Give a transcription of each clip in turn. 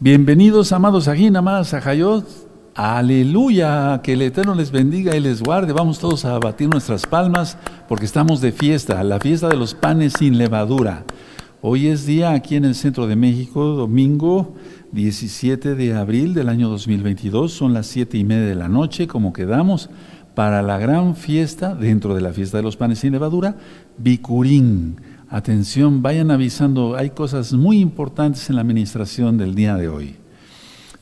Bienvenidos, amados, aquí nada a Jayot. Aleluya, que el Eterno les bendiga y les guarde. Vamos todos a batir nuestras palmas porque estamos de fiesta, la fiesta de los panes sin levadura. Hoy es día aquí en el centro de México, domingo 17 de abril del año 2022, son las siete y media de la noche, como quedamos, para la gran fiesta, dentro de la fiesta de los panes sin levadura, Bicurín. Atención, vayan avisando, hay cosas muy importantes en la administración del día de hoy.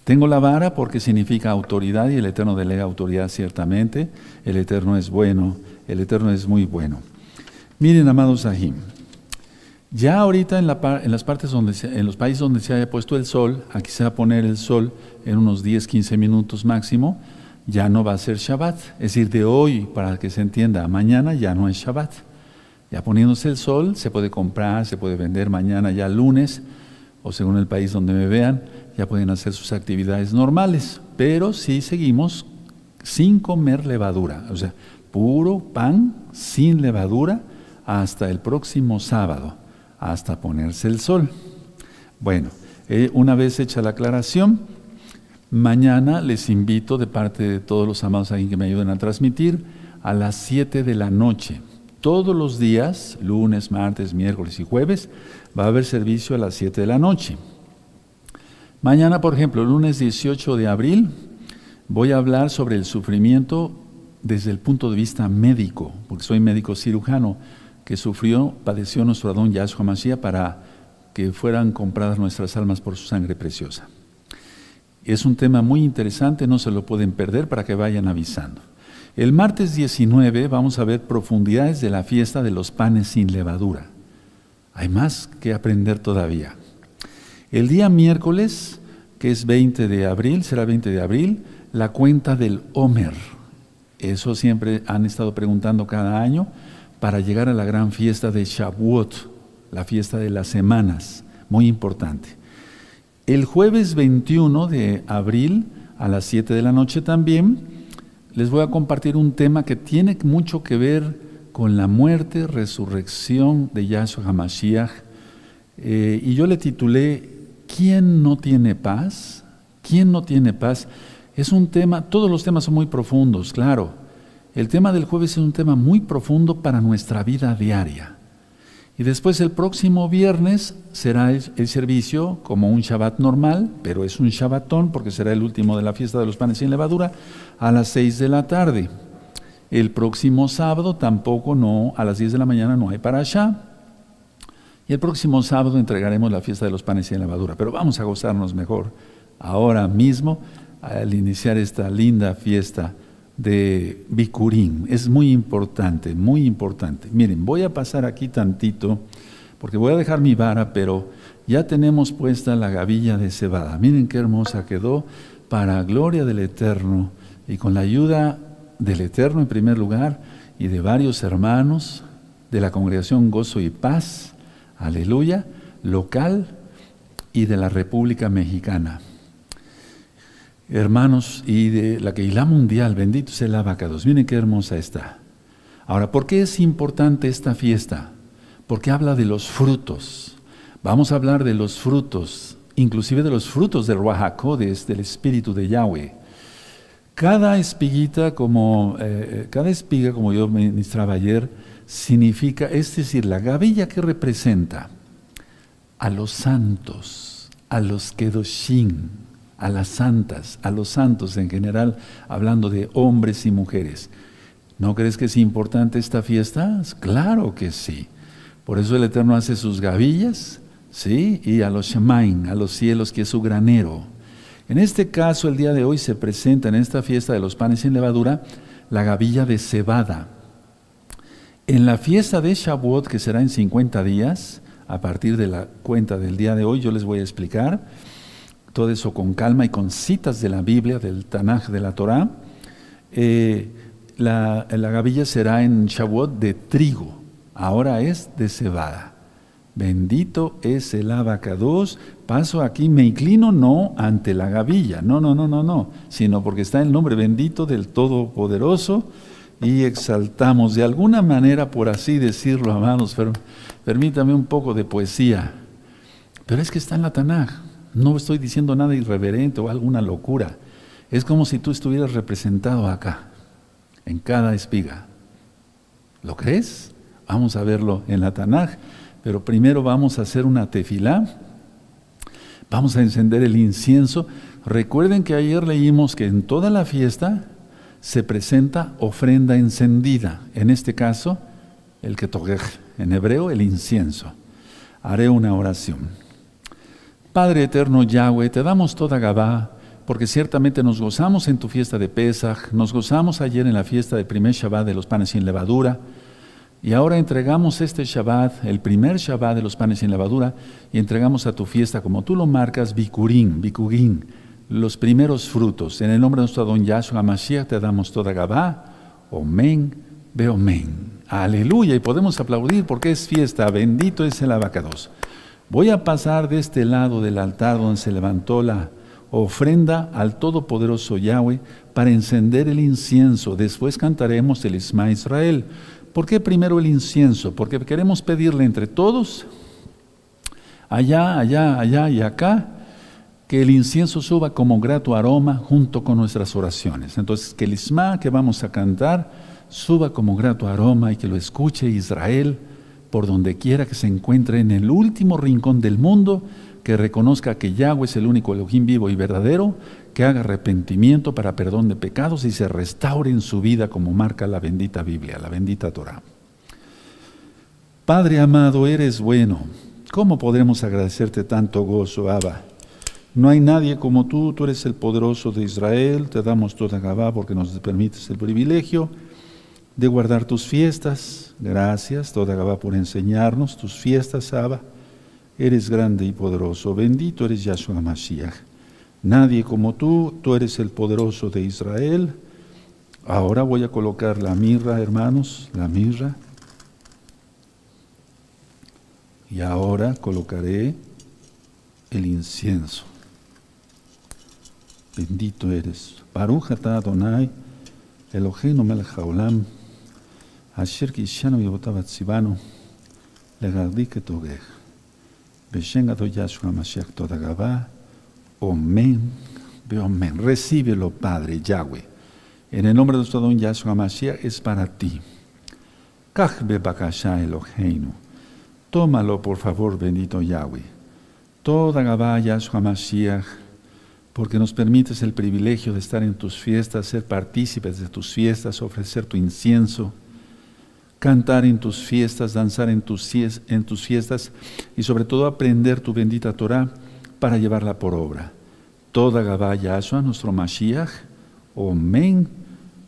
Tengo la vara porque significa autoridad y el Eterno delega autoridad ciertamente. El Eterno es bueno, el Eterno es muy bueno. Miren, amados Ahim, ya ahorita en, las partes donde, en los países donde se haya puesto el sol, aquí se va a poner el sol en unos 10, 15 minutos máximo, ya no va a ser Shabbat. Es decir, de hoy, para que se entienda, mañana ya no es Shabbat. Ya poniéndose el sol, se puede comprar, se puede vender mañana ya lunes, o según el país donde me vean, ya pueden hacer sus actividades normales, pero sí seguimos sin comer levadura, o sea, puro pan sin levadura hasta el próximo sábado, hasta ponerse el sol. Bueno, eh, una vez hecha la aclaración, mañana les invito de parte de todos los amados ahí que me ayuden a transmitir a las 7 de la noche todos los días, lunes, martes, miércoles y jueves, va a haber servicio a las 7 de la noche. Mañana, por ejemplo, lunes 18 de abril, voy a hablar sobre el sufrimiento desde el punto de vista médico, porque soy médico cirujano que sufrió, padeció nuestro Adón Yahshua Mashiach para que fueran compradas nuestras almas por su sangre preciosa. Es un tema muy interesante, no se lo pueden perder para que vayan avisando. El martes 19 vamos a ver profundidades de la fiesta de los panes sin levadura. Hay más que aprender todavía. El día miércoles, que es 20 de abril, será 20 de abril, la cuenta del Homer. Eso siempre han estado preguntando cada año para llegar a la gran fiesta de Shavuot, la fiesta de las semanas, muy importante. El jueves 21 de abril a las 7 de la noche también les voy a compartir un tema que tiene mucho que ver con la muerte, resurrección de Yahshua HaMashiach. Eh, y yo le titulé ¿Quién no tiene paz? ¿Quién no tiene paz? Es un tema, todos los temas son muy profundos, claro. El tema del jueves es un tema muy profundo para nuestra vida diaria. Y después el próximo viernes será el, servicio como un Shabbat normal, pero es un Shabbatón porque será el último de la fiesta de los panes sin levadura, a las 6 de la tarde. El próximo sábado tampoco no, a las 10 de la mañana no hay para allá. Y el próximo sábado entregaremos la fiesta de los panes sin levadura. Pero vamos a gozarnos mejor ahora mismo al iniciar esta linda fiesta de Bicurín. Es muy importante, muy importante. Miren, voy a pasar aquí tantito, porque voy a dejar mi vara, pero ya tenemos puesta la gavilla de cebada. Miren qué hermosa quedó, para gloria del Eterno, y con la ayuda del Eterno en primer lugar, y de varios hermanos de la congregación Gozo y Paz, aleluya, local y de la República Mexicana hermanos, y de la Keilah Mundial, bendito sea el abacados. Miren qué hermosa está. Ahora, ¿por qué es importante esta fiesta? Porque habla de los frutos. Vamos a hablar de los frutos, inclusive de los frutos del Ruajacodes, del Espíritu de Yahweh. Cada espiguita, como, eh, eh, cada espiga, como yo ministraba ayer, significa, es decir, la gavilla que representa a los santos, a los Kedoshim, a las santas, a los santos en general, hablando de hombres y mujeres. ¿No crees que es importante esta fiesta? Claro que sí. Por eso el Eterno hace sus gavillas, ¿sí? Y a los Shemain, a los cielos, que es su granero. En este caso, el día de hoy se presenta en esta fiesta de los panes sin levadura la gavilla de cebada. En la fiesta de Shavuot, que será en 50 días, a partir de la cuenta del día de hoy, yo les voy a explicar todo eso con calma y con citas de la Biblia, del Tanaj, de la Torah. Eh, la, gavilla será en Shavuot de trigo, ahora es de cebada. Bendito es el abacados. Paso aquí, me inclino no ante la gavilla, no, no, no, no, no, sino porque está el nombre bendito del Todopoderoso y exaltamos de alguna manera, por así decirlo, amados, pero permítame un poco de poesía. Pero es que está en la Tanaj. No estoy diciendo nada irreverente o alguna locura. Es como si tú estuvieras representado acá, en cada espiga. ¿Lo crees? Vamos a verlo en la Tanaj, pero primero vamos a hacer una tefilá. Vamos a encender el incienso. Recuerden que ayer leímos que en toda la fiesta se presenta ofrenda encendida. En este caso, el toque en hebreo, el incienso. Haré una oración. Padre eterno Yahweh, te damos toda Gabá porque ciertamente nos gozamos en tu fiesta de Pesach, nos gozamos ayer en la fiesta del primer Shabbat de los panes sin levadura, y ahora entregamos este Shabbat, el primer Shabbat de los panes sin levadura, y entregamos a tu fiesta, como tú lo marcas, Bikurim, Bikugin, los primeros frutos. En el nombre de nuestro Don Yahshua Mashiach te damos toda Gabá, Omen, Beomen. Aleluya, y podemos aplaudir porque es fiesta, bendito es el abacados. Voy a pasar de este lado del altar donde se levantó la ofrenda al Todopoderoso Yahweh para encender el incienso. Después cantaremos el Isma Israel. ¿Por qué primero el incienso? Porque queremos pedirle entre todos, allá, allá, allá y acá, que el incienso suba como grato aroma junto con nuestras oraciones. Entonces, que el Isma que vamos a cantar suba como grato aroma y que lo escuche Israel por donde quiera que se encuentre en el último rincón del mundo que reconozca que Yahweh es el único Elohim vivo y verdadero, que haga arrepentimiento para perdón de pecados y se restaure en su vida como marca la bendita Biblia, la bendita Torah. Padre amado, eres bueno. ¿Cómo podremos agradecerte tanto gozo, Abba? No hay nadie como tú, tú eres el poderoso de Israel, te damos toda Gabá porque nos permites el privilegio de guardar tus fiestas. Gracias, toda Gabá, por enseñarnos tus fiestas, Abba. Eres grande y poderoso. Bendito eres Yahshua Mashiach. Nadie como tú, tú eres el poderoso de Israel. Ahora voy a colocar la mirra, hermanos, la mirra. Y ahora colocaré el incienso. Bendito eres. Baruch Adonai, Eloheinu melech asher kishanu yotav atzivanu, legardik etogech. Yahshua Mashiach toda Gabá. Omen. Omen. Recíbelo, Padre Yahweh. En el nombre de nuestro don Yahshua Mashiach es para ti. Kachbe Bakasha Eloheinu. Tómalo, por favor, bendito Yahweh. Toda Gabá Yahshua Mashiach, porque nos permites el privilegio de estar en tus fiestas, ser partícipes de tus fiestas, ofrecer tu incienso cantar en tus fiestas, danzar en tus, fiestas y sobre todo aprender tu bendita Torah para llevarla por obra. Toda Gabá Yahshua, nuestro Mashiach, Omen,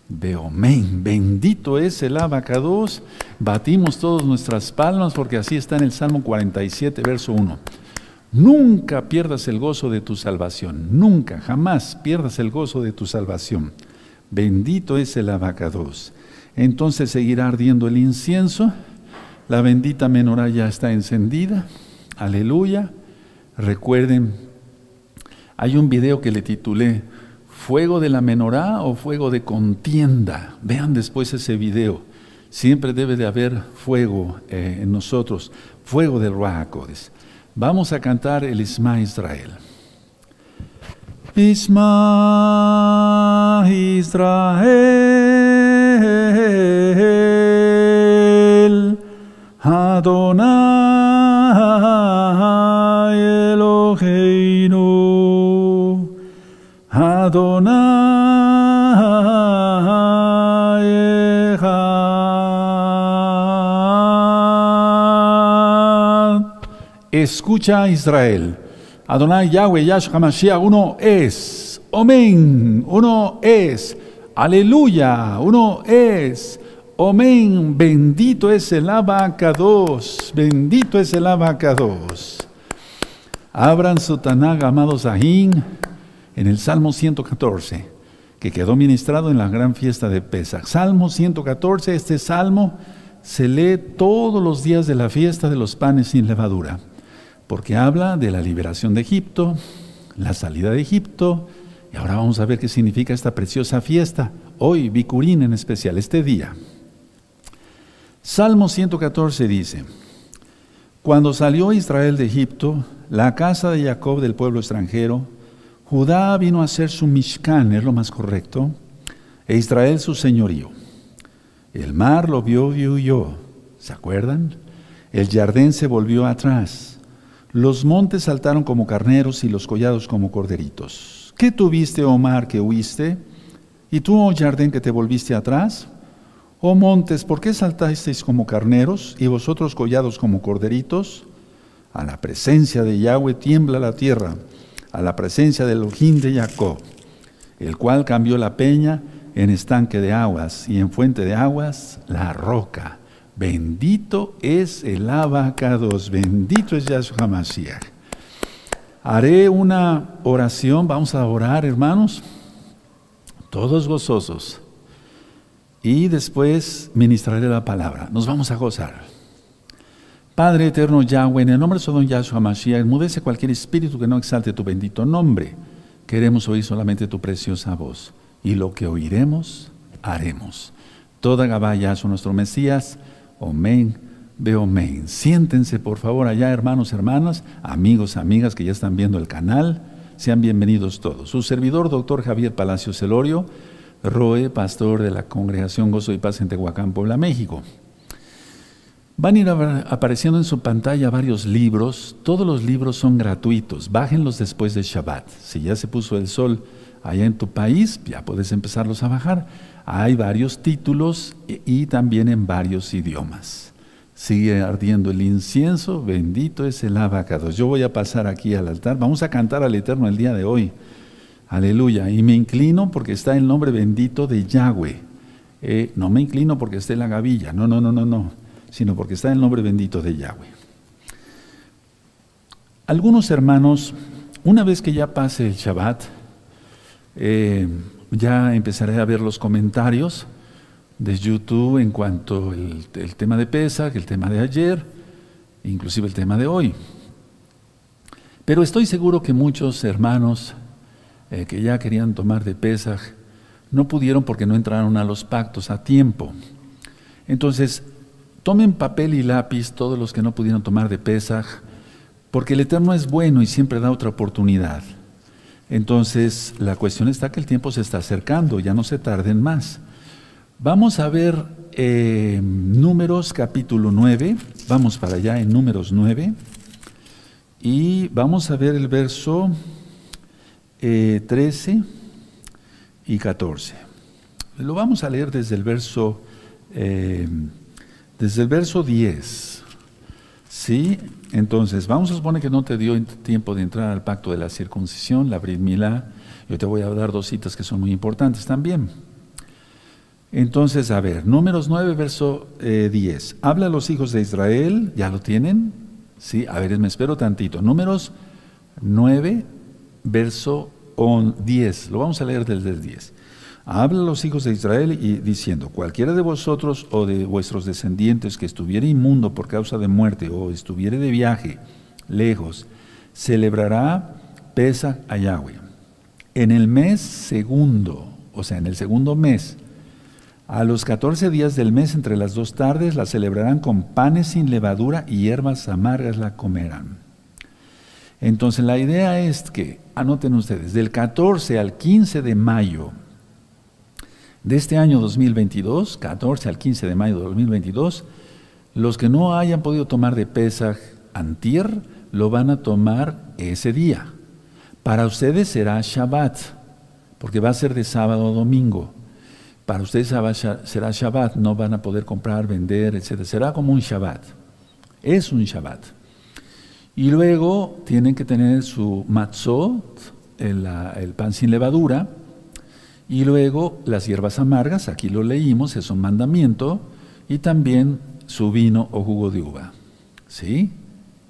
Beomen. Bendito es el abacados. Batimos todas nuestras palmas porque así está en el Salmo 47, verso 1. Nunca pierdas el gozo de tu salvación. Nunca, jamás pierdas el gozo de tu salvación. Bendito es el abacados. Entonces seguirá ardiendo el incienso. La bendita menorá ya está encendida. Aleluya. Recuerden, hay un video que le titulé ¿Fuego de la menorá o fuego de contienda? Vean después ese video. Siempre debe de haber fuego eh, en nosotros, fuego del Ruajacodes. Vamos a cantar el Isma Israel. Isma Israel Adonai Eloheinu. Adonai Echad. Escucha Israel. Adonai Yahweh Yahshua Mashiach uno es. Omen uno es. Aleluya, uno es. Amén, bendito es el abacados, bendito es el abacados. Abran su Tanag, amados Ajín, en el Salmo 114, que quedó ministrado en la gran fiesta de Pesach. Salmo 114, este salmo se lee todos los días de la fiesta de los panes sin levadura, porque habla de la liberación de Egipto, la salida de Egipto, y ahora vamos a ver qué significa esta preciosa fiesta, hoy, Bicurín en especial, este día. Salmo 114 dice, Cuando salió Israel de Egipto, la casa de Jacob del pueblo extranjero, Judá vino a ser su Mishkan, es lo más correcto, e Israel su señorío. El mar lo vio y huyó, ¿se acuerdan? El jardín se volvió atrás. Los montes saltaron como carneros y los collados como corderitos. ¿Qué tuviste, oh mar, que huiste? ¿Y tú, oh jardín, que te volviste atrás? Oh montes, ¿por qué saltasteis como carneros y vosotros collados como corderitos? A la presencia de Yahweh tiembla la tierra, a la presencia del Elohim de Jacob, el cual cambió la peña en estanque de aguas y en fuente de aguas la roca. Bendito es el abacados, bendito es Yahshua Mashiach. Haré una oración, vamos a orar hermanos, todos gozosos. Y después ministraré la palabra. Nos vamos a gozar. Padre eterno Yahweh, en el nombre de su don Yahshua Mashiach, enmudece cualquier espíritu que no exalte tu bendito nombre. Queremos oír solamente tu preciosa voz. Y lo que oiremos, haremos. Toda Gabá Yahshua, nuestro Mesías. Amén. Veo amén. Siéntense, por favor, allá, hermanos, hermanas, amigos, amigas que ya están viendo el canal. Sean bienvenidos todos. Su servidor, doctor Javier Palacio Celorio Roe, pastor de la Congregación Gozo y Paz en Tehuacán, Puebla, México. Van a ir apareciendo en su pantalla varios libros. Todos los libros son gratuitos. Bájenlos después de Shabbat. Si ya se puso el sol allá en tu país, ya puedes empezarlos a bajar. Hay varios títulos y también en varios idiomas. Sigue ardiendo el incienso, bendito es el abacado. Yo voy a pasar aquí al altar. Vamos a cantar al Eterno el día de hoy. Aleluya. Y me inclino porque está el nombre bendito de Yahweh. Eh, no me inclino porque esté la gavilla, no, no, no, no, no, sino porque está el nombre bendito de Yahweh. Algunos hermanos, una vez que ya pase el Shabbat, eh, ya empezaré a ver los comentarios de YouTube en cuanto al el tema de Pesach, el tema de ayer, inclusive el tema de hoy. Pero estoy seguro que muchos hermanos eh, que ya querían tomar de Pesaj, no pudieron porque no entraron a los pactos a tiempo. Entonces, tomen papel y lápiz todos los que no pudieron tomar de Pesaj, porque el Eterno es bueno y siempre da otra oportunidad. Entonces, la cuestión está que el tiempo se está acercando, ya no se tarden más. Vamos a ver eh, Números capítulo 9, vamos para allá en Números 9, y vamos a ver el verso 13 eh, y 14. Lo vamos a leer desde el verso, eh, desde el verso 10. ¿Sí? Entonces, vamos a suponer que no te dio tiempo de entrar al pacto de la circuncisión, la Brit. Yo te voy a dar dos citas que son muy importantes también. Entonces, a ver, números 9, verso 10. Eh, Habla a los hijos de Israel, ¿ya lo tienen? Sí, a ver, me espero tantito. Números 9, verso 10. Lo vamos a leer desde el 10. Habla a los hijos de Israel y diciendo, cualquiera de vosotros o de vuestros descendientes que estuviere inmundo por causa de muerte o estuviere de viaje lejos, celebrará pesa a Yahweh. En el mes segundo, o sea, en el segundo mes, a los 14 días del mes entre las dos tardes la celebrarán con panes sin levadura y hierbas amargas la comerán. Entonces la idea es que, anoten ustedes, del 14 al 15 de mayo de este año 2022, 14 al 15 de mayo de 2022, los que no hayan podido tomar de Pesaj antier, lo van a tomar ese día. Para ustedes será Shabbat, porque va a ser de sábado a domingo. Para ustedes será Shabbat, no van a poder comprar, vender, etc. Será como un Shabbat. Es un Shabbat. Y luego tienen que tener su matzot, el, pan sin levadura, y luego las hierbas amargas, aquí lo leímos, es un mandamiento, y también su vino o jugo de uva. ¿Sí?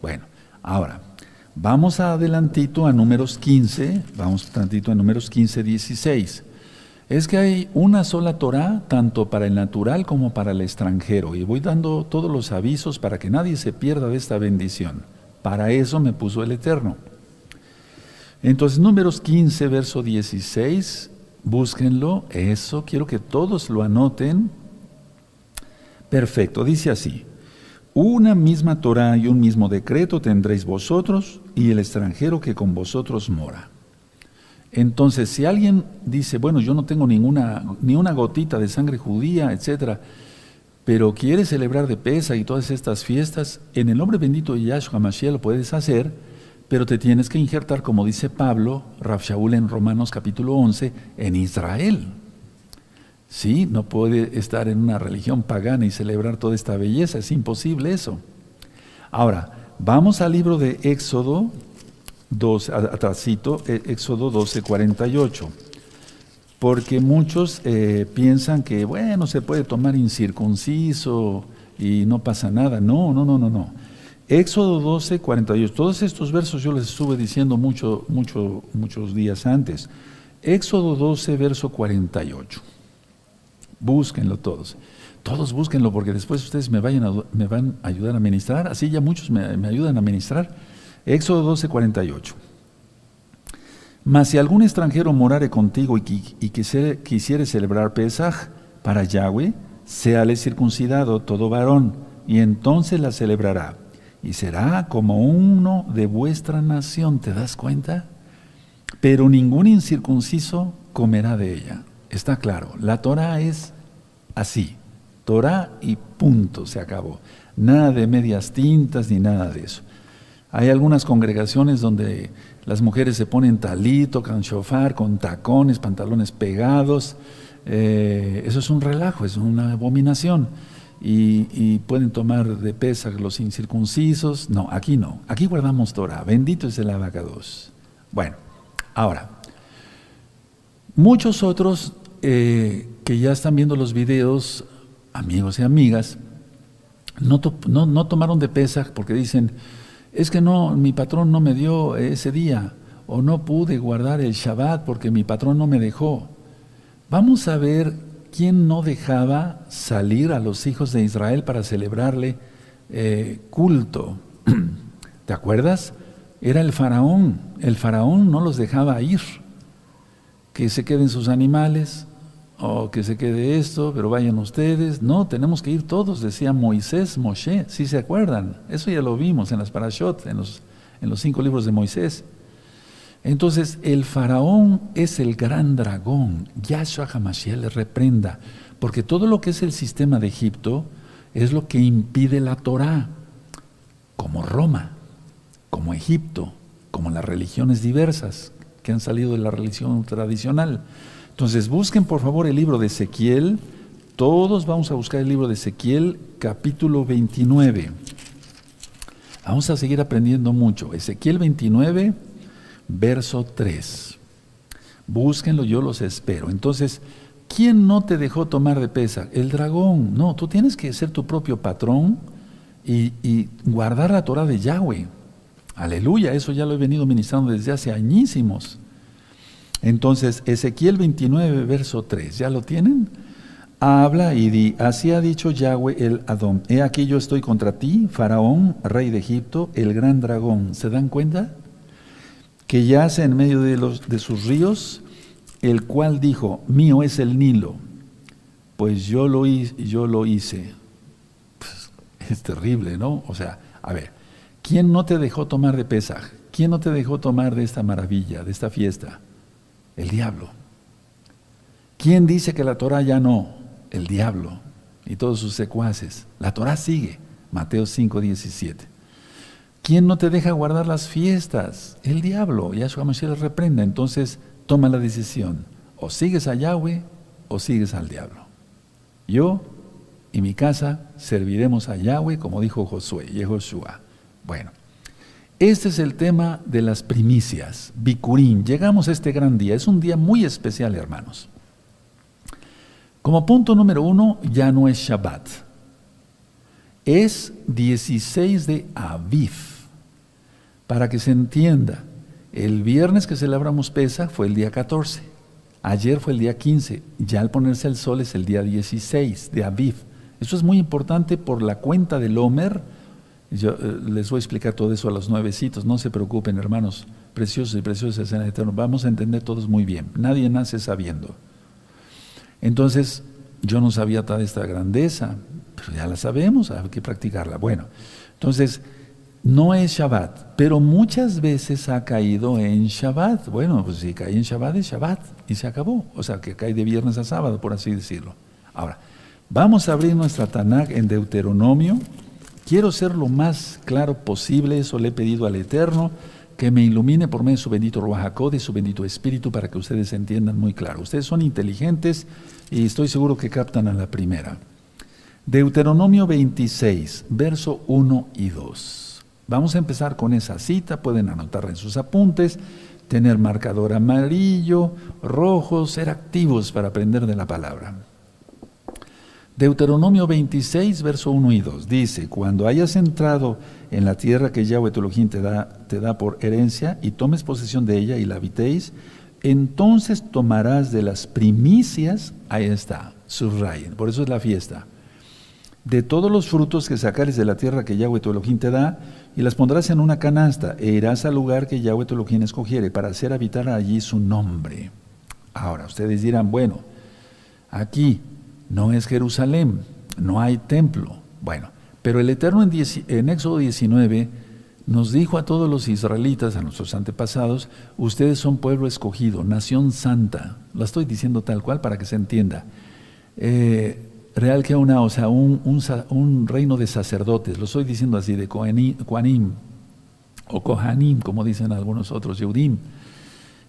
Bueno, ahora, vamos adelantito a números 15, vamos tantito a números 15, 16. Es que hay una sola Torah, tanto para el natural como para el extranjero, y voy dando todos los avisos para que nadie se pierda de esta bendición. Para eso me puso el Eterno. Entonces, números 15, verso 16, búsquenlo, eso, quiero que todos lo anoten. Perfecto, dice así, Una misma Torah y un mismo decreto tendréis vosotros y el extranjero que con vosotros mora. Entonces, si alguien dice, bueno, yo no tengo ninguna, ni una gotita de sangre judía, etcétera, pero quiere celebrar de pesa y todas estas fiestas, en el nombre bendito de Yahshua Mashiach lo puedes hacer, pero te tienes que injertar, como dice Pablo, Rav Shaul en Romanos capítulo 11, en Israel. Sí, no puede estar en una religión pagana y celebrar toda esta belleza, es imposible eso. Ahora, vamos al libro de Éxodo, 12, atrasito, e, Éxodo 12, 48. Porque muchos eh, piensan que, bueno, se puede tomar incircunciso y no pasa nada. No, no, no, no, no. Éxodo 12, 48. Todos estos versos yo les estuve diciendo mucho, mucho, muchos días antes. Éxodo 12, verso 48. Búsquenlo todos. Todos búsquenlo porque después ustedes me, vayan me van a ayudar a ministrar. Así ya muchos me, me ayudan a ministrar. Éxodo 12, 48. Mas si algún extranjero morare contigo y, y quisiere, celebrar Pesaj para Yahweh, séale circuncidado todo varón, y entonces la celebrará. Y será como uno de vuestra nación, ¿te das cuenta? Pero ningún incircunciso comerá de ella. Está claro, la Torah es así. Torah y punto, se acabó. Nada de medias tintas ni nada de eso. Hay algunas congregaciones donde las mujeres se ponen talito, con shofar, con tacones, pantalones pegados. Eh, eso es un relajo, es una abominación. Y, pueden tomar de pesa los incircuncisos. No, aquí no. Aquí guardamos Torah. Bendito es el abacados. Bueno, ahora, muchos otros eh, que ya están viendo los videos, amigos y amigas, no, no, no tomaron de pesa porque dicen, es que no, mi patrón no me dio ese día, o no pude guardar el Shabbat porque mi patrón no me dejó. Vamos a ver quién no dejaba salir a los hijos de Israel para celebrarle eh, culto. ¿Te acuerdas? Era el faraón. El faraón no los dejaba ir. Que se queden sus animales, o que se quede esto, pero vayan ustedes. No, tenemos que ir todos, decía Moisés, Moshe, si se acuerdan. Eso ya lo vimos en las parashot, en los, en los cinco libros de Moisés. Entonces, el faraón es el gran dragón. Yahshua HaMashiach le reprenda, porque todo lo que es el sistema de Egipto es lo que impide la Torah, como Roma, como Egipto, como las religiones diversas que han salido de la religión tradicional. Entonces busquen por favor el libro de Ezequiel. Todos vamos a buscar el libro de Ezequiel capítulo 29. Vamos a seguir aprendiendo mucho. Ezequiel 29, verso 3. Búsquenlo, yo los espero. Entonces, ¿quién no te dejó tomar de pesa? El dragón. No, tú tienes que ser tu propio patrón y, y guardar la Torah de Yahweh. Aleluya, eso ya lo he venido ministrando desde hace añísimos. Entonces, Ezequiel 29, verso 3, ¿ya lo tienen? Habla y di, así ha dicho Yahweh el Adón, he aquí yo estoy contra ti, Faraón, rey de Egipto, el gran dragón. ¿Se dan cuenta? Que yace en medio de, los, de sus ríos, el cual dijo, mío es el Nilo, pues yo lo, yo lo hice. Pues, es terrible, ¿no? O sea, a ver, ¿quién no te dejó tomar de Pesaj? ¿Quién no te dejó tomar de esta maravilla, de esta fiesta? El diablo. ¿Quién dice que la Torah ya no? El diablo y todos sus secuaces. La Torah sigue. Mateo 5, 17. ¿Quién no te deja guardar las fiestas? El diablo. Yahshua Mashiach reprenda. Entonces toma la decisión. O sigues a Yahweh o sigues al diablo. Yo y mi casa serviremos a Yahweh, como dijo Josué, Yehoshua. Bueno, este es el tema de las primicias, Bikurín. Llegamos a este gran día. Es un día muy especial, hermanos. Como punto número uno, ya no es Shabbat. Es 16 de Aviv. Para que se entienda, el viernes que celebramos Pesa fue el día 14. Ayer fue el día 15. Ya al ponerse el sol es el día 16 de Aviv. Eso es muy importante por la cuenta del Homer yo eh, les voy a explicar todo eso a los nuevecitos, no se preocupen hermanos, preciosos y preciosas en el vamos a entender todos muy bien, nadie nace sabiendo. Entonces, yo no sabía toda esta grandeza, pero ya la sabemos, hay que practicarla. Bueno, entonces, no es Shabbat, pero muchas veces ha caído en Shabbat. Bueno, pues si cae en Shabbat es Shabbat y se acabó. O sea, que cae de viernes a sábado, por así decirlo. Ahora, vamos a abrir nuestra Tanakh en Deuteronomio. Quiero ser lo más claro posible, eso le he pedido al Eterno, que me ilumine por medio de su bendito Ruajacod y su bendito Espíritu para que ustedes entiendan muy claro. Ustedes son inteligentes y estoy seguro que captan a la primera. Deuteronomio 26, verso 1 y 2. Vamos a empezar con esa cita, pueden anotarla en sus apuntes, tener marcador amarillo, rojo, ser activos para aprender de la palabra. Deuteronomio 26, verso 1 y 2 dice, cuando hayas entrado en la tierra que Yahweh tu Elohim te da, te da por herencia y tomes posesión de ella y la habitéis, entonces tomarás de las primicias, ahí está, subrayen, por eso es la fiesta, de todos los frutos que sacares de la tierra que Yahweh tu Elohim te da, y las pondrás en una canasta, e irás al lugar que Yahweh tu Elohim escogiere, para hacer habitar allí su nombre. Ahora, ustedes dirán, bueno, aquí no es Jerusalén, no hay templo. Bueno, pero el Eterno en, Éxodo 19 nos dijo a todos los israelitas, a nuestros antepasados, ustedes son pueblo escogido, nación santa. Lo estoy diciendo tal cual para que se entienda. Eh, real que una, o sea, un, reino de sacerdotes, lo estoy diciendo así, de Kohanim, o Kohanim, como dicen algunos otros, Yehudim.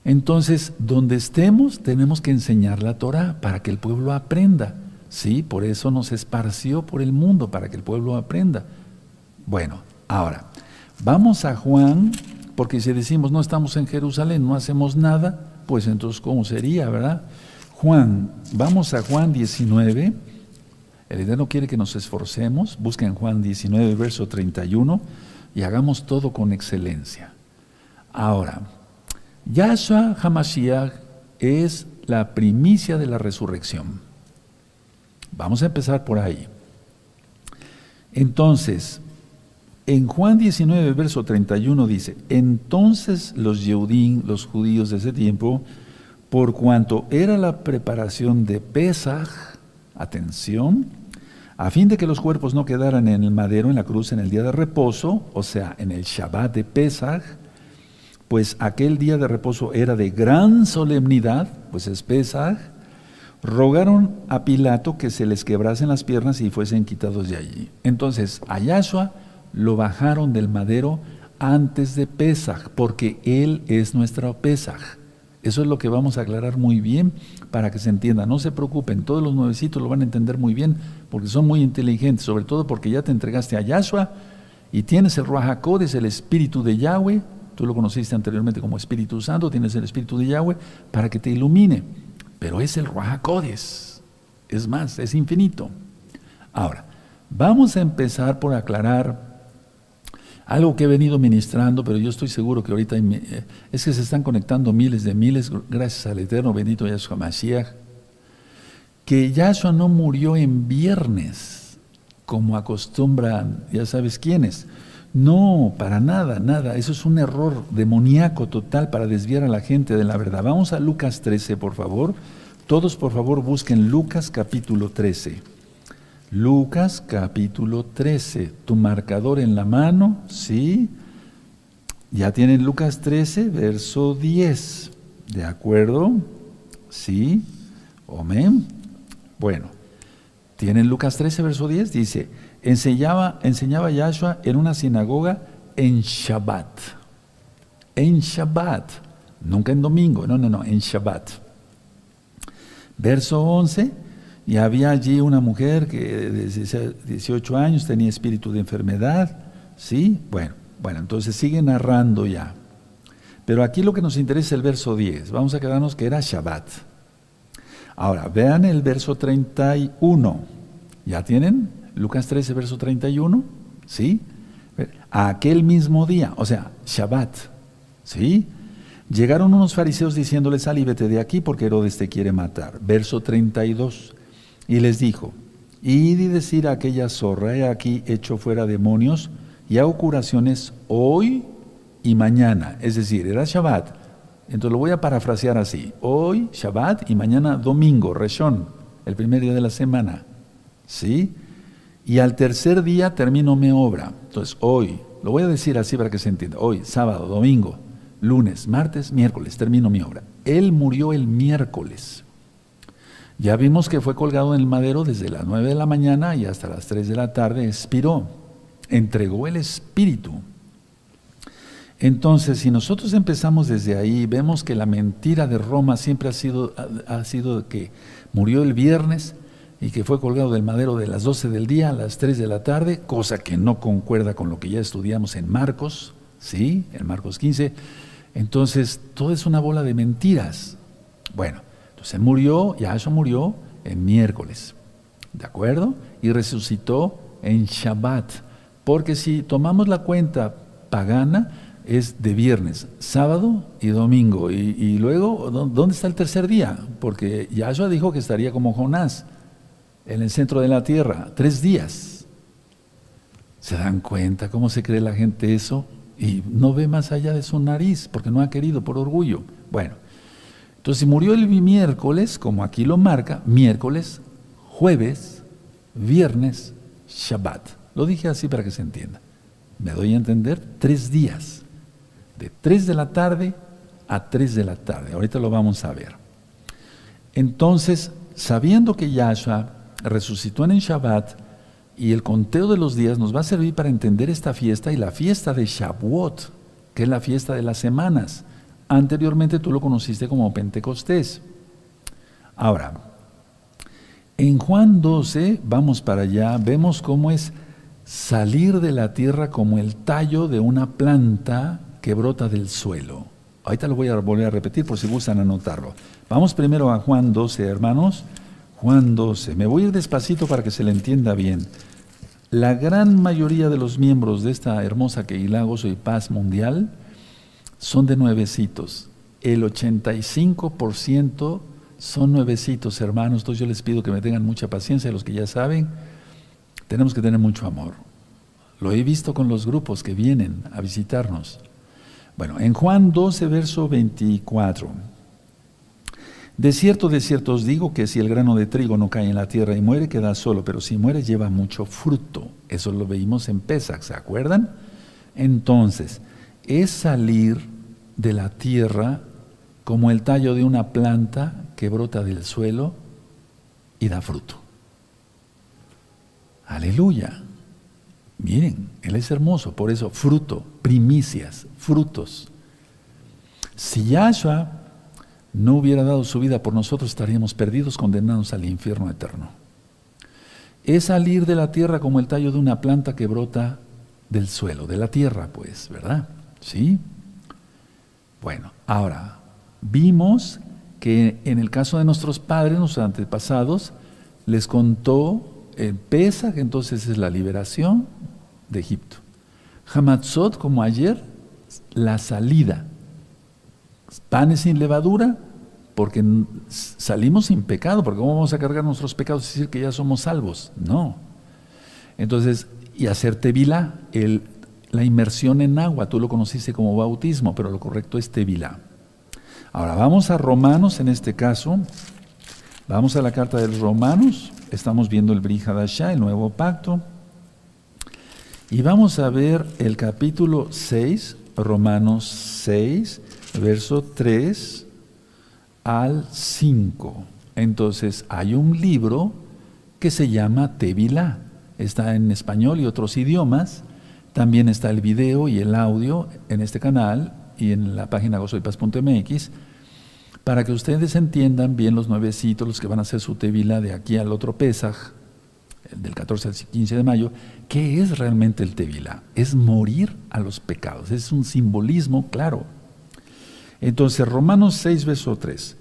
Entonces, donde estemos, tenemos que enseñar la Torah para que el pueblo aprenda. Sí, por eso nos esparció por el mundo, para que el pueblo aprenda. Bueno, ahora, vamos a Juan, porque si decimos no estamos en Jerusalén, no hacemos nada, pues entonces, ¿cómo sería, verdad? Juan, vamos a Juan 19 el Eterno quiere que nos esforcemos, busquen Juan 19, verso 31, y hagamos todo con excelencia. Ahora, Yahshua Hamashiach es la primicia de la resurrección. Vamos a empezar por ahí. Entonces, en Juan 19, verso 31 dice, entonces los Yehudim, los judíos de ese tiempo, por cuanto era la preparación de Pesach, atención, a fin de que los cuerpos no quedaran en el madero, en la cruz, en el día de reposo, o sea, en el Shabbat de Pesach, pues aquel día de reposo era de gran solemnidad, pues es Pesach, rogaron a Pilato que se les quebrasen las piernas y fuesen quitados de allí. Entonces, a Yahshua lo bajaron del madero antes de Pesach, porque Él es nuestro Pesach. Eso es lo que vamos a aclarar muy bien para que se entienda. No se preocupen, todos los nuevecitos lo van a entender muy bien porque son muy inteligentes, sobre todo porque ya te entregaste a Yahshua y tienes el Ruajacodes, el Espíritu de Yahweh. Tú lo conociste anteriormente como Espíritu Santo, tienes el Espíritu de Yahweh para que te ilumine. Pero es el Ruajacodes. Es más, es infinito. Ahora, vamos a empezar por aclarar algo que he venido ministrando, pero yo estoy seguro que ahorita eh, es que se están conectando miles de miles, gracias al Eterno bendito Yahshua Mashiach, que Yahshua no murió en viernes, como acostumbran, ya sabes quiénes. No, para nada, nada. Eso es un error demoníaco total para desviar a la gente de la verdad. Vamos a Lucas 13, por favor. Todos, por favor, busquen Lucas capítulo 13. Lucas capítulo 13, tu marcador en la mano, ¿sí? Ya tienen Lucas 13, verso 10, ¿de acuerdo? ¿Sí? Amén. Bueno, tienen Lucas 13, verso 10, dice, enseñaba, enseñaba Yahshua en una sinagoga en Shabbat. En Shabbat, nunca en domingo, no, no, no, en Shabbat. Verso 11, y había allí una mujer que de 18 años tenía espíritu de enfermedad, ¿sí? Bueno, bueno, entonces sigue narrando ya. Pero aquí lo que nos interesa es el verso 10. Vamos a quedarnos que era Shabbat. Ahora, vean el verso 31. ¿Ya tienen? Lucas 13, verso 31. ¿Sí? aquel mismo día, o sea, Shabbat. ¿Sí? Llegaron unos fariseos diciéndole, sal vete de aquí porque Herodes te quiere matar. Verso 32. Y les dijo, id y decir a aquella zorra, he aquí hecho fuera demonios y hago curaciones hoy y mañana. Es decir, era Shabbat. Entonces lo voy a parafrasear así. Hoy Shabbat y mañana domingo, Reshon, el primer día de la semana. ¿Sí? Y al tercer día termino mi obra. Entonces, hoy, lo voy a decir así para que se entienda, hoy, sábado, domingo, lunes, martes, miércoles, termino mi obra. Él murió el miércoles. Ya vimos que fue colgado en el madero desde las 9 de la mañana y hasta las 3 de la tarde expiró, entregó el espíritu. Entonces, si nosotros empezamos desde ahí, vemos que la mentira de Roma siempre ha sido, ha sido que murió el viernes y que fue colgado del madero de las 12 del día a las 3 de la tarde, cosa que no concuerda con lo que ya estudiamos en Marcos, ¿sí? En Marcos 15. Entonces, todo es una bola de mentiras. Bueno, entonces murió, Yahshua murió en miércoles, ¿de acuerdo? Y resucitó en Shabbat, porque si tomamos la cuenta pagana, es de viernes, sábado y domingo. Y, luego, ¿dónde está el tercer día? Porque Yahshua dijo que estaría como Jonás, en el centro de la tierra, tres días. ¿Se dan cuenta cómo se cree la gente eso? Y no ve más allá de su nariz, porque no ha querido por orgullo. Bueno, entonces murió el miércoles, como aquí lo marca, miércoles, jueves, viernes, Shabbat. Lo dije así para que se entienda. Me doy a entender, tres días de 3 de la tarde a 3 de la tarde. Ahorita lo vamos a ver. Entonces, sabiendo que Yahshua resucitó en el Shabbat y el conteo de los días nos va a servir para entender esta fiesta y la fiesta de Shavuot, que es la fiesta de las semanas. Anteriormente tú lo conociste como Pentecostés. Ahora, en Juan 12, vamos para allá, vemos cómo es salir de la tierra como el tallo de una planta que brota del suelo. Ahorita lo voy a volver a repetir por si gustan anotarlo. Vamos primero a Juan 12, hermanos. Juan 12. Me voy a ir despacito para que se le entienda bien. La gran mayoría de los miembros de esta hermosa Keilah, Gozo y Paz Mundial son de nuevecitos. El 85% son nuevecitos, hermanos. Entonces yo les pido que me tengan mucha paciencia. Los que ya saben, tenemos que tener mucho amor. Lo he visto con los grupos que vienen a visitarnos. Bueno, en Juan 12, verso 24. De cierto, de cierto os digo que si el grano de trigo no cae en la tierra y muere, queda solo, pero si muere lleva mucho fruto. Eso lo veíamos en Pesach, ¿se acuerdan? Entonces, es salir de la tierra como el tallo de una planta que brota del suelo y da fruto. Aleluya. Miren, Él es hermoso, por eso fruto, primicias, frutos. Si Yahshua no hubiera dado su vida por nosotros, estaríamos perdidos, condenados al infierno eterno. Es salir de la tierra como el tallo de una planta que brota del suelo, de la tierra, pues, ¿verdad? ¿Sí? Bueno, ahora, vimos que en el caso de nuestros padres, nuestros antepasados, les contó en Pesach, entonces es la liberación, de Egipto. Hamatzot, como ayer, la salida. Panes sin levadura, porque salimos sin pecado, porque ¿cómo vamos a cargar nuestros pecados y decir que ya somos salvos? No. Entonces, y hacer tevilá, el, la inmersión en agua, tú lo conociste como bautismo, pero lo correcto es tevilá. Ahora vamos a Romanos en este caso, vamos a la carta de Romanos, estamos viendo el Brihadashá, el nuevo pacto. Y vamos a ver el capítulo 6, Romanos 6, verso 3 al 5. Entonces hay un libro que se llama Tevilá. Está en español y otros idiomas. También está el video y el audio en este canal y en la página gozoypaz.mx para que ustedes entiendan bien los nuevecitos, los que van a hacer su Tevilá de aquí al otro Pesaj, del 14 al 15 de mayo, ¿qué es realmente el Tevilá? Es morir a los pecados, es un simbolismo claro. Entonces, Romanos 6, verso 3.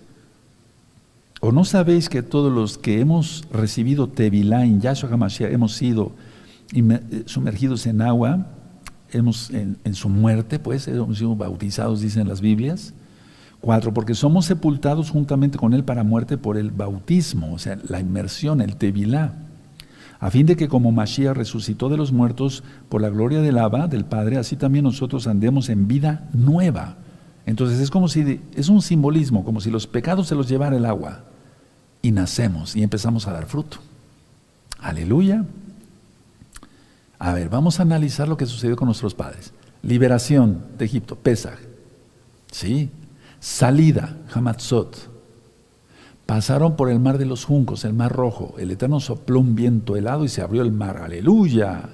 ¿O no sabéis que todos los que hemos recibido Tevilá en Yahshua HaMashiach hemos sido eh, sumergidos en agua, hemos en, su muerte, pues hemos sido bautizados, dicen las Biblias? Cuatro, porque somos sepultados juntamente con Él para muerte por el bautismo, o sea, la inmersión, el Tevilá a fin de que como Mashiach resucitó de los muertos por la gloria del Abba, del Padre, así también nosotros andemos en vida nueva. Entonces es como si, es un simbolismo, como si los pecados se los llevara el agua y nacemos y empezamos a dar fruto. Aleluya. A ver, vamos a analizar lo que sucedió con nuestros padres. Liberación de Egipto, Pesach. ¿Sí? Salida, Hamatzot. Pasaron por el mar de los juncos, el mar rojo. El Eterno sopló un viento helado y se abrió el mar. Aleluya.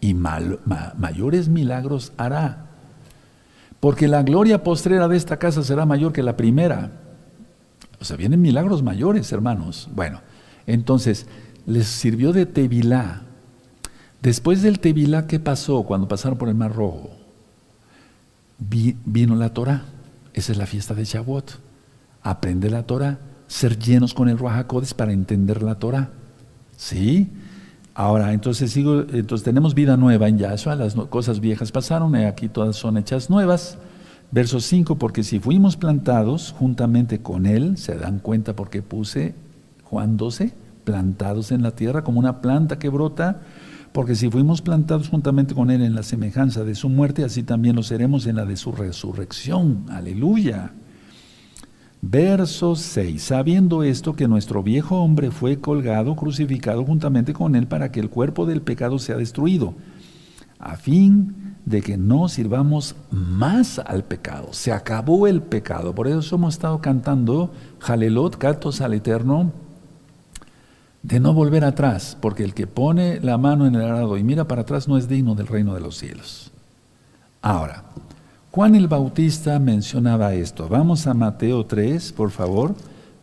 Y mayores milagros hará. Porque la gloria postrera de esta casa será mayor que la primera. O sea, vienen milagros mayores, hermanos. Bueno, entonces, les sirvió de Tevilá. Después del Tevilá, ¿qué pasó cuando pasaron por el Mar Rojo? vino la Torah. Esa es la fiesta de Shavuot. Aprende la Torah, ser llenos con el Ruajacodes para entender la Torah. ¿Sí? Ahora, entonces, sigo, entonces tenemos vida nueva en Yahshua, las cosas viejas pasaron, aquí todas son hechas nuevas. Verso 5, porque si fuimos plantados juntamente con Él, se dan cuenta porque puse Juan 12, plantados en la tierra como una planta que brota, porque si fuimos plantados juntamente con Él en la semejanza de su muerte, así también lo seremos en la de su resurrección. Aleluya. Verso 6. Sabiendo esto que nuestro viejo hombre fue colgado, crucificado juntamente con Él para que el cuerpo del pecado sea destruido, a fin de que no sirvamos más al pecado. Se acabó el pecado. Por eso hemos estado cantando Jalelot, cantos al Eterno, de no volver atrás, porque el que pone la mano en el arado y mira para atrás no es digno del reino de los cielos. Ahora, Juan el Bautista mencionaba esto. Vamos a Mateo 3, por favor.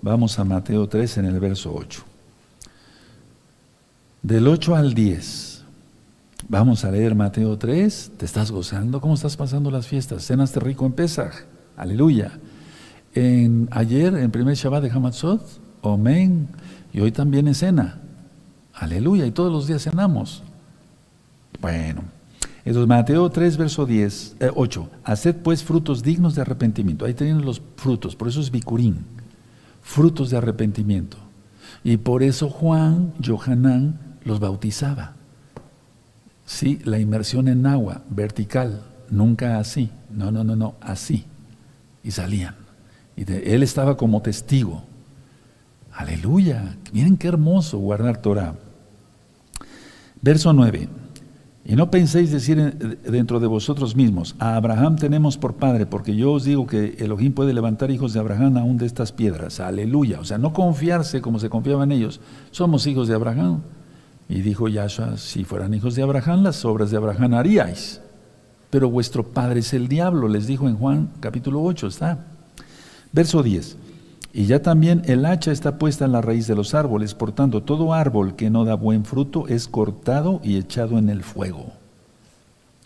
Vamos a Mateo 3 en el verso 8. Del 8 al 10. Vamos a leer Mateo 3. ¿Te estás gozando? ¿Cómo estás pasando las fiestas? Cenaste rico en Pesach. Aleluya. En, ayer, en primer Shabbat de Hamatzot, Amén y hoy también es cena. Aleluya, y todos los días cenamos. Bueno, entonces Mateo 3, verso 10, 8. Eh, Haced pues frutos dignos de arrepentimiento. Ahí tienen los frutos, por eso es bicurín. Frutos de arrepentimiento. Y por eso Juan, Johanán, los bautizaba. Sí, la inmersión en agua, vertical, nunca así. No, no, no, no, así. Y salían. Y él estaba como testigo. Aleluya. Miren qué hermoso guardar Torah. Verso 9. Y no penséis decir dentro de vosotros mismos, a Abraham tenemos por padre, porque yo os digo que Elohim puede levantar hijos de Abraham aún de estas piedras. Aleluya. O sea, no confiarse como se confiaban ellos. Somos hijos de Abraham. Y dijo Yahshua, si fueran hijos de Abraham, las obras de Abraham haríais. Pero vuestro padre es el diablo, les dijo en Juan capítulo 8, está. Verso 10. Y ya también el hacha está puesta en la raíz de los árboles, por tanto todo árbol que no da buen fruto es cortado y echado en el fuego.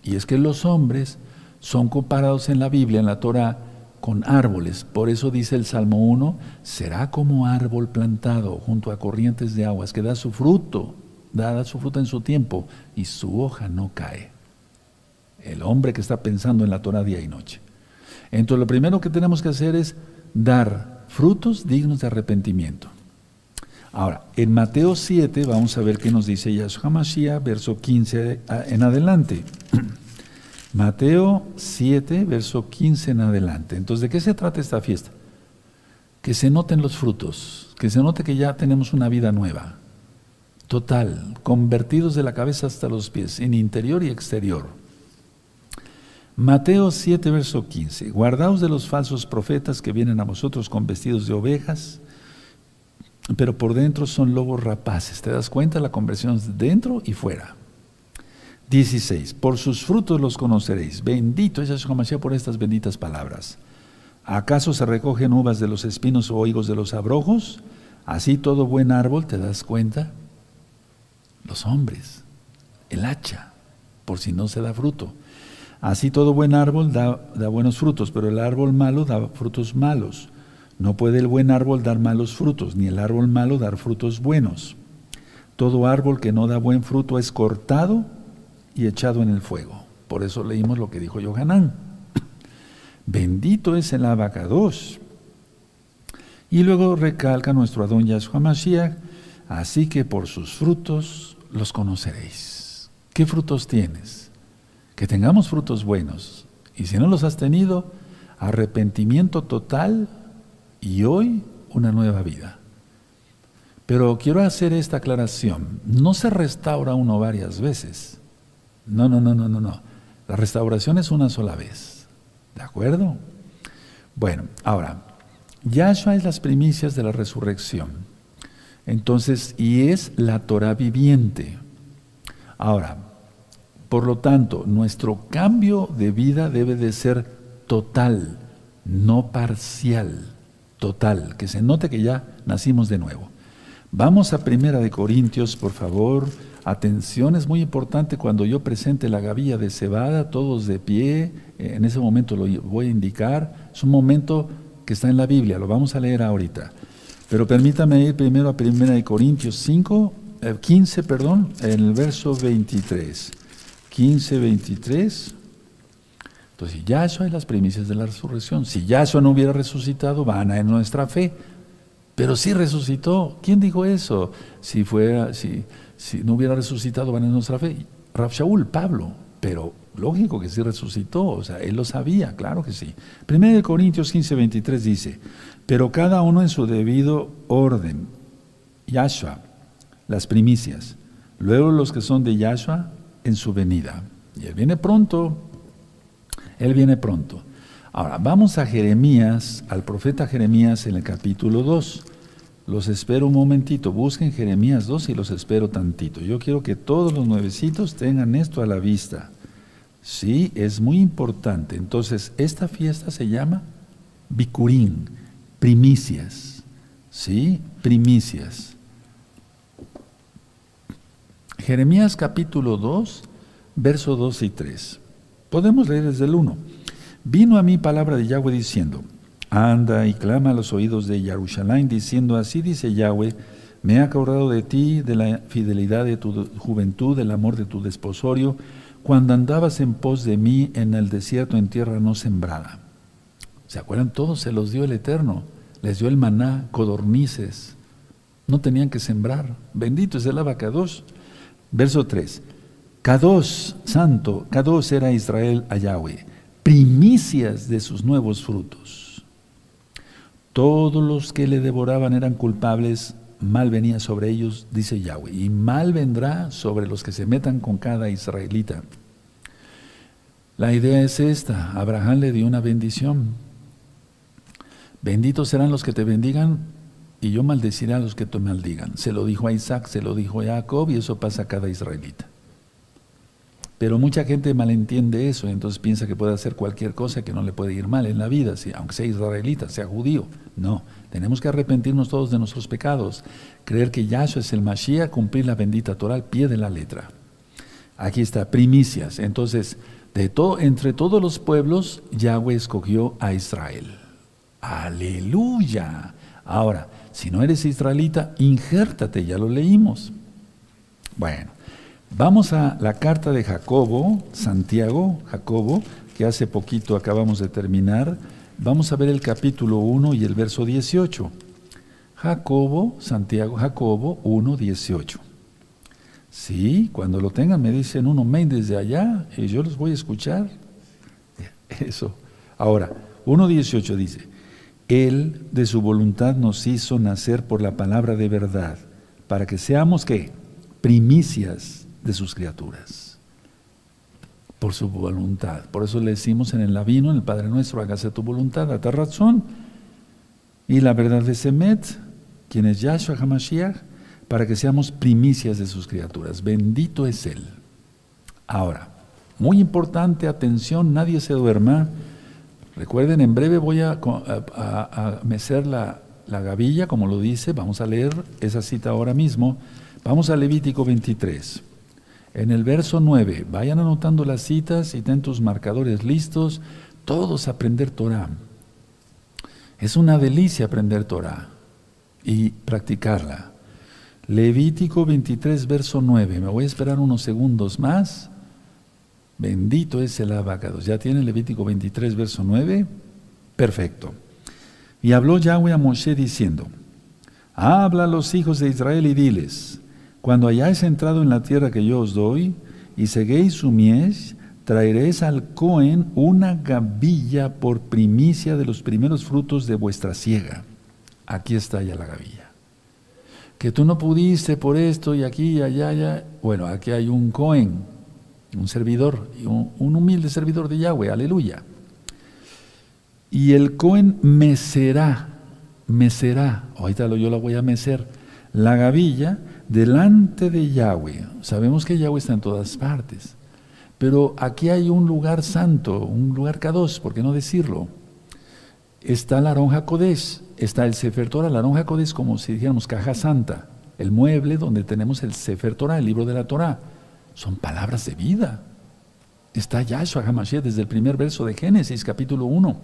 Y es que los hombres son comparados en la Biblia, en la Torah, con árboles. Por eso dice el Salmo 1, será como árbol plantado junto a corrientes de aguas, que da su fruto, da su fruto en su tiempo, y su hoja no cae. El hombre que está pensando en la Torah día y noche. Entonces lo primero que tenemos que hacer es dar frutos dignos de arrepentimiento. Ahora, en Mateo 7 vamos a ver qué nos dice Yahshua Mashiach, verso 15 en adelante. Mateo 7, verso 15 en adelante. Entonces, ¿de qué se trata esta fiesta? Que se noten los frutos, que se note que ya tenemos una vida nueva, total, convertidos de la cabeza hasta los pies, en interior y exterior. Mateo 7, verso 15. Guardaos de los falsos profetas que vienen a vosotros con vestidos de ovejas, pero por dentro son lobos rapaces. ¿Te das cuenta? La conversión es dentro y fuera. 16. Por sus frutos los conoceréis. Bendito es Yahshua por estas benditas palabras. ¿Acaso se recogen uvas de los espinos o higos de los abrojos? Así todo buen árbol, ¿te das cuenta? Los hombres, el hacha, por si no se da fruto. Así todo buen árbol da, buenos frutos, pero el árbol malo da frutos malos. No puede el buen árbol dar malos frutos, ni el árbol malo dar frutos buenos. Todo árbol que no da buen fruto es cortado y echado en el fuego. Por eso leímos lo que dijo Yohanan. Bendito es el abacados. Y luego recalca nuestro Adón Yahshua Mashiach, así que por sus frutos los conoceréis. ¿Qué frutos tienes? Que tengamos frutos buenos. Y si no los has tenido, arrepentimiento total y hoy una nueva vida. Pero quiero hacer esta aclaración. No se restaura uno varias veces. No, no, no, no, no, no. La restauración es una sola vez. ¿De acuerdo? Bueno, ahora, Yahshua es las primicias de la resurrección. Entonces, y es la Torah viviente. Ahora, por lo tanto, nuestro cambio de vida debe de ser total, no parcial, total, que se note que ya nacimos de nuevo. Vamos a Primera de Corintios, por favor. Atención, es muy importante cuando yo presente la gavilla de cebada, todos de pie, eh, en ese momento lo voy a indicar. Es un momento que está en la Biblia, lo vamos a leer ahorita. Pero permítame ir primero a Primera de Corintios 5, 15, eh, perdón, en el verso 23. 15, 23. Entonces, Yahshua es las primicias de la resurrección. Si Yahshua no hubiera resucitado, van a en nuestra fe. Pero sí resucitó. ¿Quién dijo eso? Si, fuera, si, no hubiera resucitado, van en nuestra fe. Rab Shaul, Pablo. Pero lógico que sí resucitó. O sea, él lo sabía, claro que sí. Primero de Corintios 15, 23 dice, pero cada uno en su debido orden. Yahshua, las primicias. Luego los que son de Yahshua en su venida. Y él viene pronto. Él viene pronto. Ahora, vamos a Jeremías, al profeta Jeremías en el capítulo 2. Los espero un momentito, busquen Jeremías 2 y los espero tantito. Yo quiero que todos los nuevecitos tengan esto a la vista. Sí, es muy importante. Entonces, esta fiesta se llama Bicurín, primicias. ¿Sí? Primicias. Jeremías capítulo 2, verso 2 y 3. Podemos leer desde el 1. Vino a mí palabra de Yahweh diciendo, anda y clama a los oídos de Jerusalén, diciendo, así dice Yahweh, me he acordado de ti, de la fidelidad de tu juventud, del amor de tu desposorio, cuando andabas en pos de mí en el desierto, en tierra no sembrada. ¿Se acuerdan? Todos se los dio el Eterno. Les dio el maná, codornices. No tenían que sembrar. Bendito es el abacados. Verso 3. Kados, santo, Kados era Israel a Yahweh primicias de sus nuevos frutos. Todos los que le devoraban eran culpables, mal venía sobre ellos, dice Yahweh, y mal vendrá sobre los que se metan con cada israelita. La idea es esta, Abraham le dio una bendición. Benditos serán los que te bendigan y yo maldeciré a los que te maldigan. Se lo dijo a Isaac, se lo dijo a Jacob y eso pasa a cada israelita. Pero mucha gente malentiende eso, entonces piensa que puede hacer cualquier cosa que no le puede ir mal en la vida, aunque sea israelita, sea judío. No, tenemos que arrepentirnos todos de nuestros pecados, creer que Yahshua es el Mashiach, cumplir la bendita Torah al pie de la letra. Aquí está, primicias. Entonces, de entre todos los pueblos, Yahweh escogió a Israel. Aleluya. Ahora, si no eres israelita, injértate, ya lo leímos. Bueno, Vamos a la carta de Jacobo, Santiago, Jacobo, que hace poquito acabamos de terminar. Vamos a ver el capítulo 1 y el verso 18. Jacobo, Santiago, Jacobo 1, 18. Sí, cuando lo tengan me dicen uno men desde allá y yo los voy a escuchar. Eso. Ahora, 1.18 dice, Él de su voluntad nos hizo nacer por la palabra de verdad, para que seamos qué? Primicias de sus criaturas. Por su voluntad. Por eso le decimos en el Lavino, en el Padre Nuestro, hágase tu voluntad, a razón. Y la verdad de Semet, quien es Yahshua HaMashiach, para que seamos primicias de sus criaturas. Bendito es Él. Ahora, muy importante, atención, nadie se duerma. Recuerden, en breve voy a, mecer la, la gavilla, como lo dice, vamos a leer esa cita ahora mismo. Vamos a Levítico 23. En el verso 9, vayan anotando las citas y ten tus marcadores listos, todos aprender Torah. Es una delicia aprender Torah y practicarla. Levítico 23, verso 9. Me voy a esperar unos segundos más. Bendito es el abacados. ¿Ya tiene Levítico 23, verso 9? Perfecto. Y habló Yahweh a Moshe diciendo, Habla a los hijos de Israel y diles, cuando hayáis entrado en la tierra que yo os doy, y seguéis su mies, traeréis al Cohen una gavilla por primicia de los primeros frutos de vuestra siega. Aquí está ya la gavilla. Que tú no pudiste por esto y aquí y allá, allá. Bueno, aquí hay un Cohen. Un servidor, un, humilde servidor de Yahweh, aleluya. Y el Cohen mecerá, mecerá, ahorita yo la voy a mecer, la gavilla delante de Yahweh. Sabemos que Yahweh está en todas partes, pero aquí hay un lugar santo, un lugar K2, ¿por qué no decirlo? Está la Aronja Kodesh, está el Sefer Torah, la Aronja Kodesh como si dijéramos caja santa, el mueble donde tenemos el Sefer Torah, el libro de la Torah. Son palabras de vida. Está Yahshua HaMashiach desde el primer verso de Génesis, capítulo 1.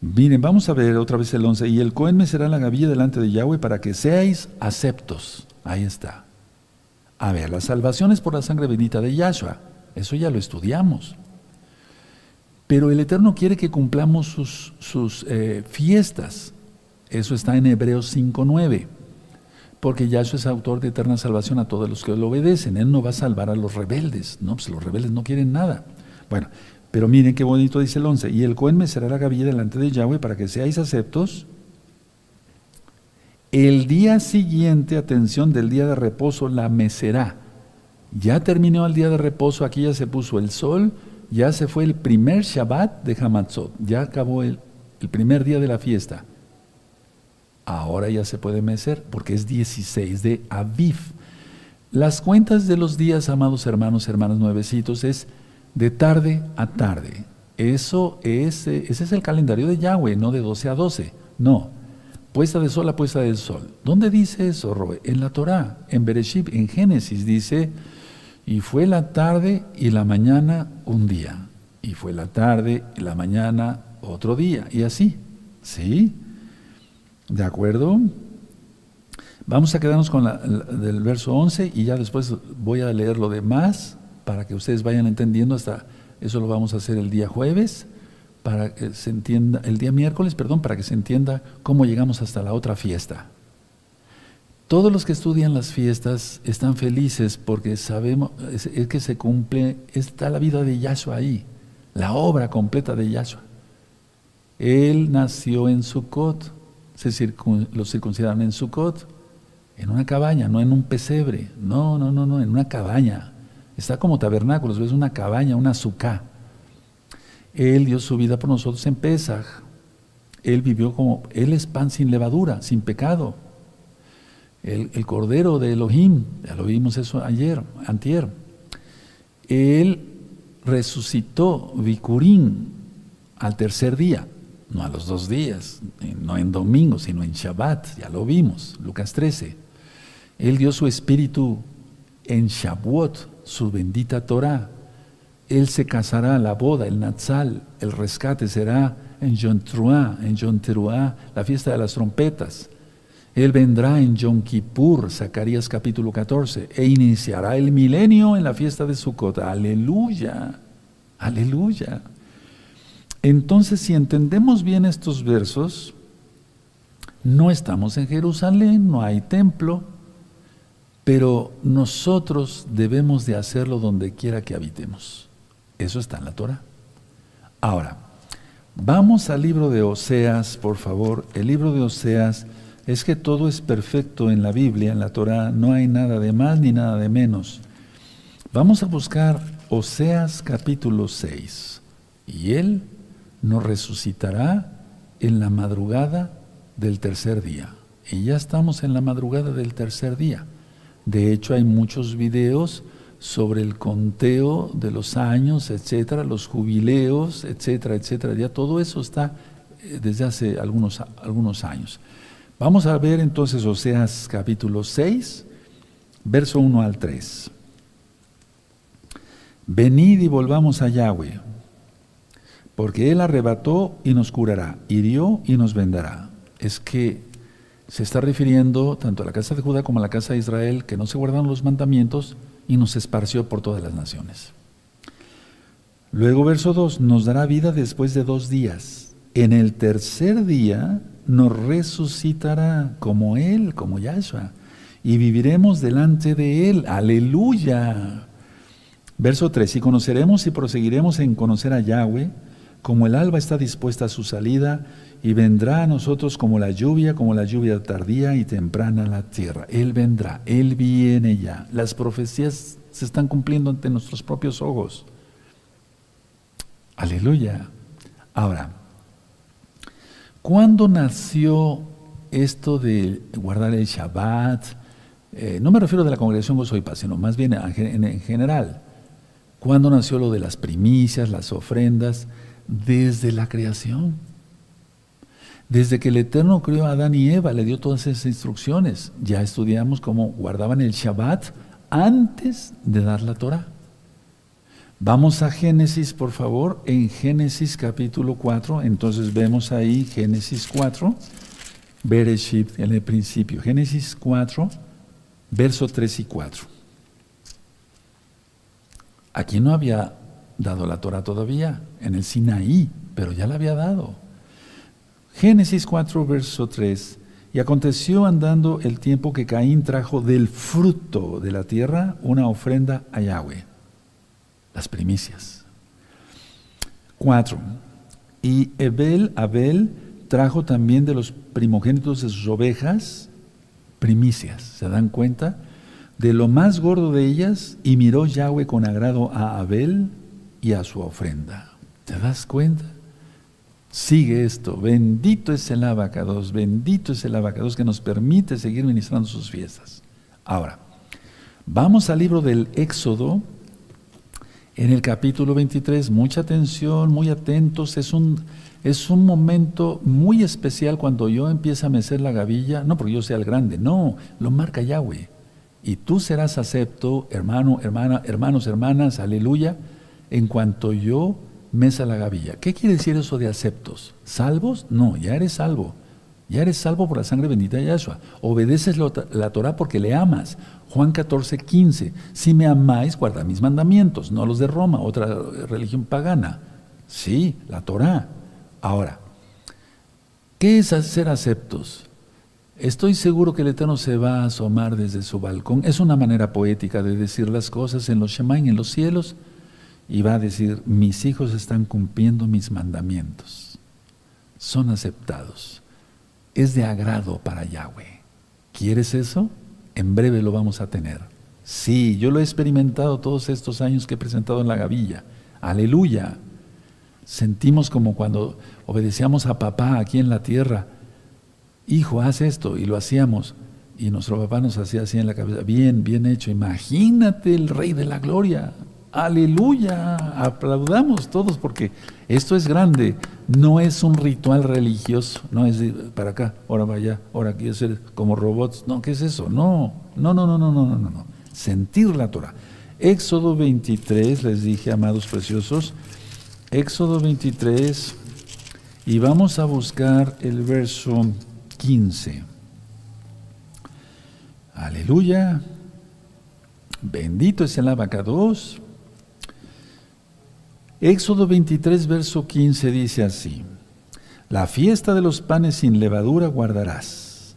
Miren, vamos a ver otra vez el 11. Y el Cohen me será la gavilla delante de Yahweh para que seáis aceptos. Ahí está. A ver, la salvación es por la sangre bendita de Yahshua. Eso ya lo estudiamos. Pero el Eterno quiere que cumplamos sus, eh, fiestas. Eso está en Hebreos 5.9 porque Yahshua es autor de eterna salvación a todos los que lo obedecen. Él no va a salvar a los rebeldes, no, pues los rebeldes no quieren nada. Bueno, pero miren qué bonito dice el 11. Y el Cohen me será la gavilla delante de Yahweh para que seáis aceptos. El día siguiente, atención, del día de reposo, la mecerá. Ya terminó el día de reposo, aquí ya se puso el sol, ya se fue el primer Shabbat de Hamatzot, ya acabó el, el primer día de la fiesta ahora ya se puede mecer porque es 16 de Aviv. Las cuentas de los días, amados hermanos, hermanas nuevecitos, es de tarde a tarde. Eso es, ese es el calendario de Yahweh, no de 12 a 12. No, puesta de sol a puesta del sol. ¿Dónde dice eso, Roe? En la Torah, en Bereshit, en Génesis dice, y fue la tarde y la mañana un día, y fue la tarde y la mañana otro día, y así. ¿Sí? ¿De acuerdo? Vamos a quedarnos con la, del verso 11 y ya después voy a leer lo demás para que ustedes vayan entendiendo hasta eso lo vamos a hacer el día jueves para que se entienda el día miércoles, perdón, para que se entienda cómo llegamos hasta la otra fiesta. Todos los que estudian las fiestas están felices porque sabemos es, que se cumple está la vida de Yahshua ahí, la obra completa de Yahshua. Él nació en Sukkot se los circuncidaron en Sukkot, en una cabaña, no en un pesebre, no, no, no, no, en una cabaña. Está como tabernáculos, ves una cabaña, una suká. Él dio su vida por nosotros en Pesach. Él vivió como, Él es pan sin levadura, sin pecado. El cordero de Elohim, ya lo vimos eso ayer, antier. Él resucitó Vicurín al tercer día no a los dos días, no en domingo, sino en Shabbat, ya lo vimos, Lucas 13. Él dio su espíritu en Shavuot, su bendita Torah. Él se casará, la boda, el Natsal, el rescate será en Yom Teruah, en Yom Teruah, la fiesta de las trompetas. Él vendrá en Yom Zacarías capítulo 14, e iniciará el milenio en la fiesta de Sukkot. Aleluya, aleluya. Entonces, si entendemos bien estos versos, no estamos en Jerusalén, no hay templo, pero nosotros debemos de hacerlo donde quiera que habitemos. Eso está en la Torah. Ahora, vamos al libro de Oseas, por favor. El libro de Oseas es que todo es perfecto en la Biblia, en la Torah, no hay nada de más ni nada de menos. Vamos a buscar Oseas capítulo 6. Y él nos resucitará en la madrugada del tercer día. Y ya estamos en la madrugada del tercer día. De hecho, hay muchos videos sobre el conteo de los años, etcétera, los jubileos, etcétera, etcétera. Ya todo eso está eh, desde hace algunos, algunos años. Vamos a ver entonces Oseas capítulo 6, verso 1 al 3. Venid y volvamos a Yahweh porque Él arrebató y nos curará, hirió y nos vendará. Es que se está refiriendo tanto a la casa de Judá como a la casa de Israel, que no se guardaron los mandamientos y nos esparció por todas las naciones. Luego, verso 2, nos dará vida después de dos días. En el tercer día nos resucitará como Él, como Yahshua, y viviremos delante de Él. Aleluya. Verso 3, y conoceremos y proseguiremos en conocer a Yahweh, como el alba está dispuesta a su salida y vendrá a nosotros como la lluvia, como la lluvia tardía y temprana a la tierra. Él vendrá, Él viene ya. Las profecías se están cumpliendo ante nuestros propios ojos. Aleluya. Ahora, ¿cuándo nació esto de guardar el Shabbat? Eh, no me refiero de la congregación Gozo y Paz, sino más bien en general. ¿Cuándo nació lo de las primicias, las ofrendas? Desde la creación. Desde que el Eterno crió a Adán y Eva, le dio todas esas instrucciones. Ya estudiamos cómo guardaban el Shabbat antes de dar la Torah. Vamos a Génesis, por favor, en Génesis capítulo 4. Entonces vemos ahí Génesis 4, Bereshit en el principio. Génesis 4, verso 3 y 4. Aquí no había dado la Torah todavía, en el Sinaí, pero ya la había dado. Génesis 4, verso 3. Y aconteció andando el tiempo que Caín trajo del fruto de la tierra una ofrenda a Yahweh. Las primicias. 4. Y Abel, Abel trajo también de los primogénitos de sus ovejas primicias. ¿Se dan cuenta? De lo más gordo de ellas, y miró Yahweh con agrado a Abel y a su ofrenda. ¿Te das cuenta? Sigue esto. Bendito es el abacados, bendito es el abacados que nos permite seguir ministrando sus fiestas. Ahora, vamos al libro del Éxodo, en el capítulo 23. Mucha atención, muy atentos. Es un, es un momento muy especial cuando yo empiezo a mecer la gavilla, no porque yo sea el grande, no, lo marca Yahweh. Y tú serás acepto, hermano, hermana, hermanos, hermanas, aleluya, en cuanto yo mesa la gavilla. ¿Qué quiere decir eso de aceptos? ¿Salvos? No, ya eres salvo. Ya eres salvo por la sangre bendita de Yahshua. Obedeces la Torah porque le amas. Juan 14, 15. Si me amáis, guarda mis mandamientos, no los de Roma, otra religión pagana. Sí, la Torah. Ahora, ¿qué es ser aceptos? Estoy seguro que el Eterno se va a asomar desde su balcón. Es una manera poética de decir las cosas en los Shemain, en los cielos y va a decir, mis hijos están cumpliendo mis mandamientos, son aceptados, es de agrado para Yahweh. ¿Quieres eso? En breve lo vamos a tener. Sí, yo lo he experimentado todos estos años que he presentado en la gavilla. Aleluya. Sentimos como cuando obedecíamos a papá aquí en la tierra. Hijo, haz esto. Y lo hacíamos. Y nuestro papá nos hacía así en la cabeza. Bien, bien hecho. Imagínate el rey de la gloria. Aleluya, aplaudamos todos porque esto es grande, no es un ritual religioso, no es para acá, ahora vaya, ahora quiero ser como robots, no, ¿qué es eso? No, no, no, no, no, no, no, no, sentir la Torah. Éxodo 23, les dije, amados preciosos, Éxodo 23, y vamos a buscar el verso 15. Aleluya. Bendito es el abacados. Éxodo 23, verso 15 dice así, la fiesta de los panes sin levadura guardarás.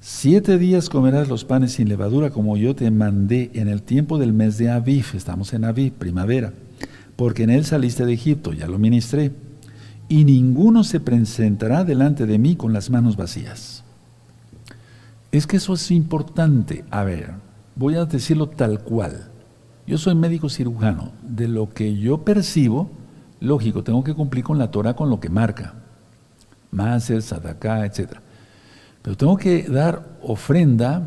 Siete días comerás los panes sin levadura como yo te mandé en el tiempo del mes de Aviv, estamos en Aviv, primavera, porque en él saliste de Egipto, ya lo ministré, y ninguno se presentará delante de mí con las manos vacías. Es que eso es importante. A ver, voy a decirlo tal cual. Yo soy médico cirujano. De lo que yo percibo, lógico, tengo que cumplir con la Torah con lo que marca. Maser, Sadaká, etc. Pero tengo que dar ofrenda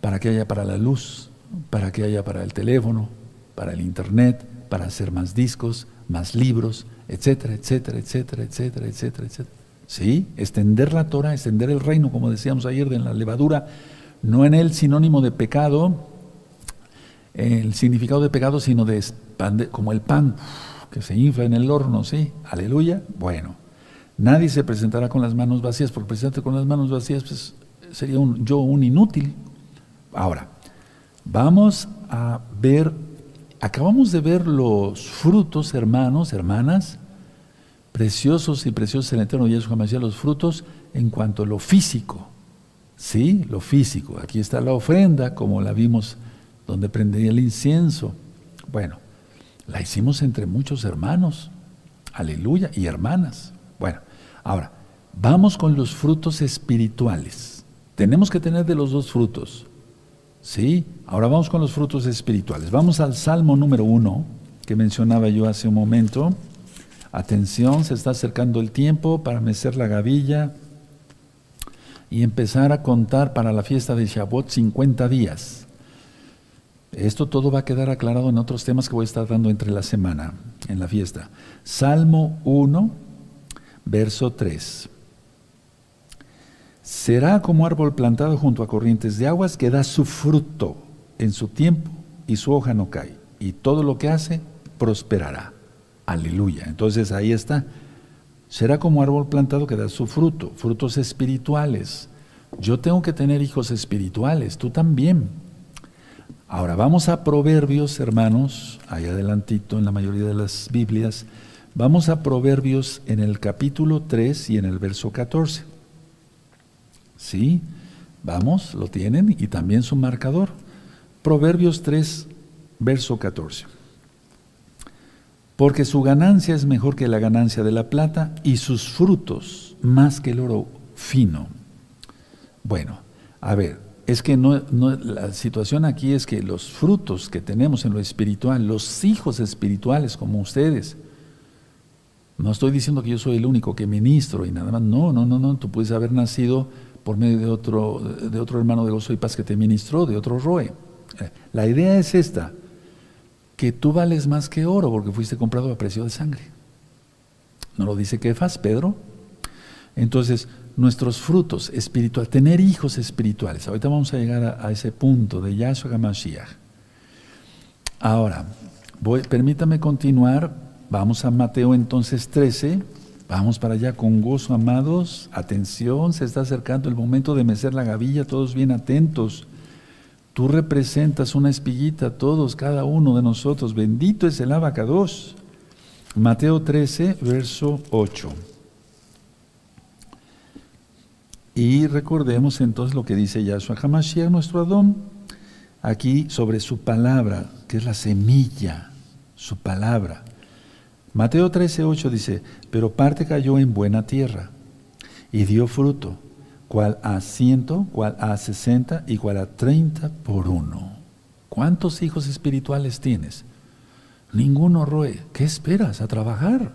para que haya para la luz, para que haya para el teléfono, para el internet, para hacer más discos, más libros, etcétera, etcétera, etcétera, etcétera, etcétera, etcétera. Sí, extender la Torah, extender el reino, como decíamos ayer, de la levadura, no en el sinónimo de pecado, el significado de pecado, sino de como el pan que se infla en el horno, ¿sí? Aleluya. Bueno, nadie se presentará con las manos vacías, porque presentarte con las manos vacías pues, sería yo un inútil. Ahora, vamos a ver, acabamos de ver los frutos, hermanos, hermanas, preciosos y preciosos en el eterno Yeshua Mashiach, los frutos en cuanto a lo físico. Sí, lo físico. Aquí está la ofrenda, como la vimos donde prendería el incienso. Bueno, la hicimos entre muchos hermanos, aleluya, y hermanas. Bueno, ahora, Vamos con los frutos espirituales. Tenemos que tener de los dos frutos. ¿Sí? Ahora vamos con los frutos espirituales. Vamos al Salmo número uno, que mencionaba yo hace un momento. Atención, se está acercando el tiempo para mecer la gavilla y empezar a contar para la fiesta de Shavuot 50 días. Esto todo va a quedar aclarado en otros temas que voy a estar dando entre la semana, en la fiesta. Salmo 1, verso 3. Será como árbol plantado junto a corrientes de aguas que da su fruto en su tiempo y su hoja no cae. Y todo lo que hace prosperará. Aleluya. Entonces ahí está. Será como árbol plantado que da su fruto, frutos espirituales. Yo tengo que tener hijos espirituales, tú también. Ahora vamos a Proverbios, hermanos, ahí adelantito en la mayoría de las Biblias. Vamos a Proverbios en el capítulo 3 y en el verso 14. ¿Sí? Vamos, lo tienen y también su marcador. Proverbios 3, verso 14 porque su ganancia es mejor que la ganancia de la plata y sus frutos más que el oro fino. Bueno, a ver, es que no, la situación aquí es que los frutos que tenemos en lo espiritual, los hijos espirituales como ustedes, no estoy diciendo que yo soy el único que ministro y nada más, no, no, no, no, tú puedes haber nacido por medio de otro, de otro hermano de gozo y paz que te ministró, de otro roe. La idea es esta, que tú vales más que oro porque fuiste comprado a precio de sangre. ¿No lo dice Kefas, Pedro? Entonces, nuestros frutos espirituales, tener hijos espirituales. Ahorita vamos a llegar a, ese punto de Yahshua HaMashiach. Ahora, permítame continuar. Vamos a Mateo entonces 13. Vamos para allá con gozo, amados. Atención, se está acercando el momento de mecer la gavilla, todos bien atentos. Tú representas una espiguita, todos, cada uno de nosotros. Bendito es el abacados. Mateo 13, verso 8. Y recordemos entonces lo que dice Yahshua Hamashiach, nuestro Adón, aquí sobre su palabra, que es la semilla, su palabra. Mateo 13, 8 dice, pero parte cayó en buena tierra y dio fruto cual a ciento, cual a sesenta y cual a treinta por uno. ¿Cuántos hijos espirituales tienes? Ninguno, Roe. ¿Qué esperas? A trabajar.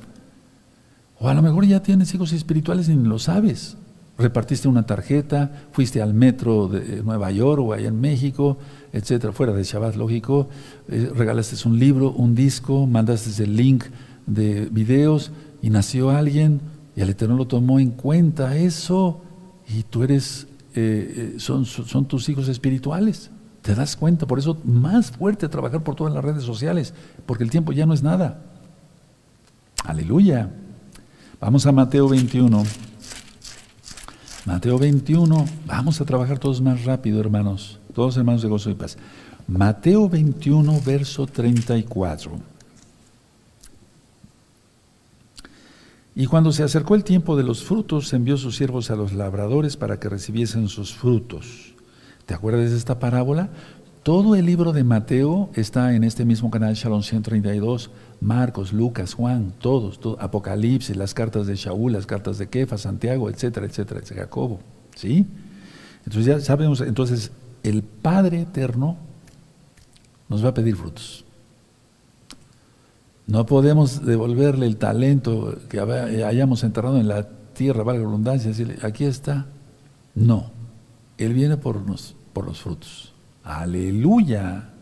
O a lo mejor ya tienes hijos espirituales y ni lo sabes. Repartiste una tarjeta, fuiste al metro de Nueva York o allá en México, etcétera, fuera de Shabbat, lógico. Eh, regalaste un libro, un disco, mandaste el link de videos y nació alguien y el Eterno lo tomó en cuenta. Eso y tú eres, eh, eh, son, son tus hijos espirituales. ¿Te das cuenta? Por eso más fuerte trabajar por todas las redes sociales, porque el tiempo ya no es nada. Aleluya. Vamos a Mateo 21. Mateo 21, vamos a trabajar todos más rápido, hermanos, todos hermanos de gozo y paz. Mateo 21, verso 34. Y cuando se acercó el tiempo de los frutos, envió sus siervos a los labradores para que recibiesen sus frutos. ¿Te acuerdas de esta parábola? Todo el libro de Mateo está en este mismo canal, Shalom 132, Marcos, Lucas, Juan, todos, Apocalipsis, las cartas de Shaul, las cartas de Kefa, Santiago, etcétera, etcétera, etcétera, Jacobo. ¿Sí? Entonces ya sabemos, entonces el Padre Eterno nos va a pedir frutos. No podemos devolverle el talento que hayamos enterrado en la tierra, valga la redundancia, decirle, aquí está. No, Él viene por, nos, por los frutos. Aleluya.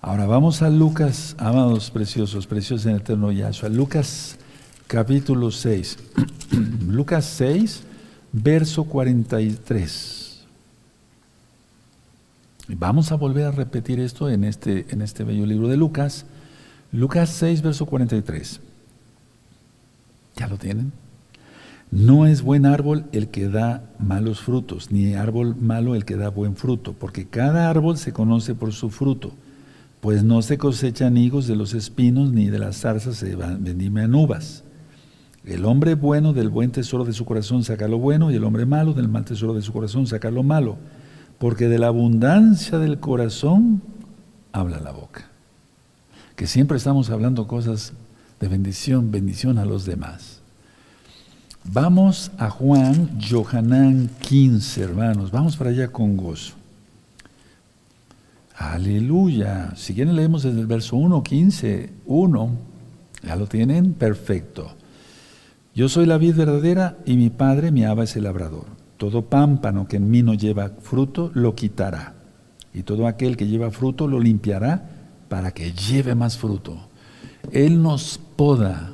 Ahora vamos a Lucas, amados preciosos, preciosos en el eterno Yahshua. Lucas capítulo 6. Lucas 6, verso 43. Vamos a volver a repetir esto en este, en este bello libro de Lucas Lucas 6, verso 43. ¿Ya lo tienen? No es buen árbol el que da malos frutos, ni árbol malo el que da buen fruto, porque cada árbol se conoce por su fruto, pues no se cosechan higos de los espinos, ni de las zarzas se vendimian uvas. El hombre bueno del buen tesoro de su corazón saca lo bueno, y el hombre malo del mal tesoro de su corazón saca lo malo, porque de la abundancia del corazón habla la boca que siempre estamos hablando cosas de bendición, bendición a los demás. Vamos a Juan Johanán 15, hermanos. Vamos para allá con gozo. Aleluya. Si quieren leemos desde el verso 1, 15, 1. ¿Ya lo tienen? Perfecto. Yo soy la vid verdadera y mi padre, mi aba, es el labrador. Todo pámpano que en mí no lleva fruto, lo quitará. Y todo aquel que lleva fruto, lo limpiará para que lleve más fruto. Él nos poda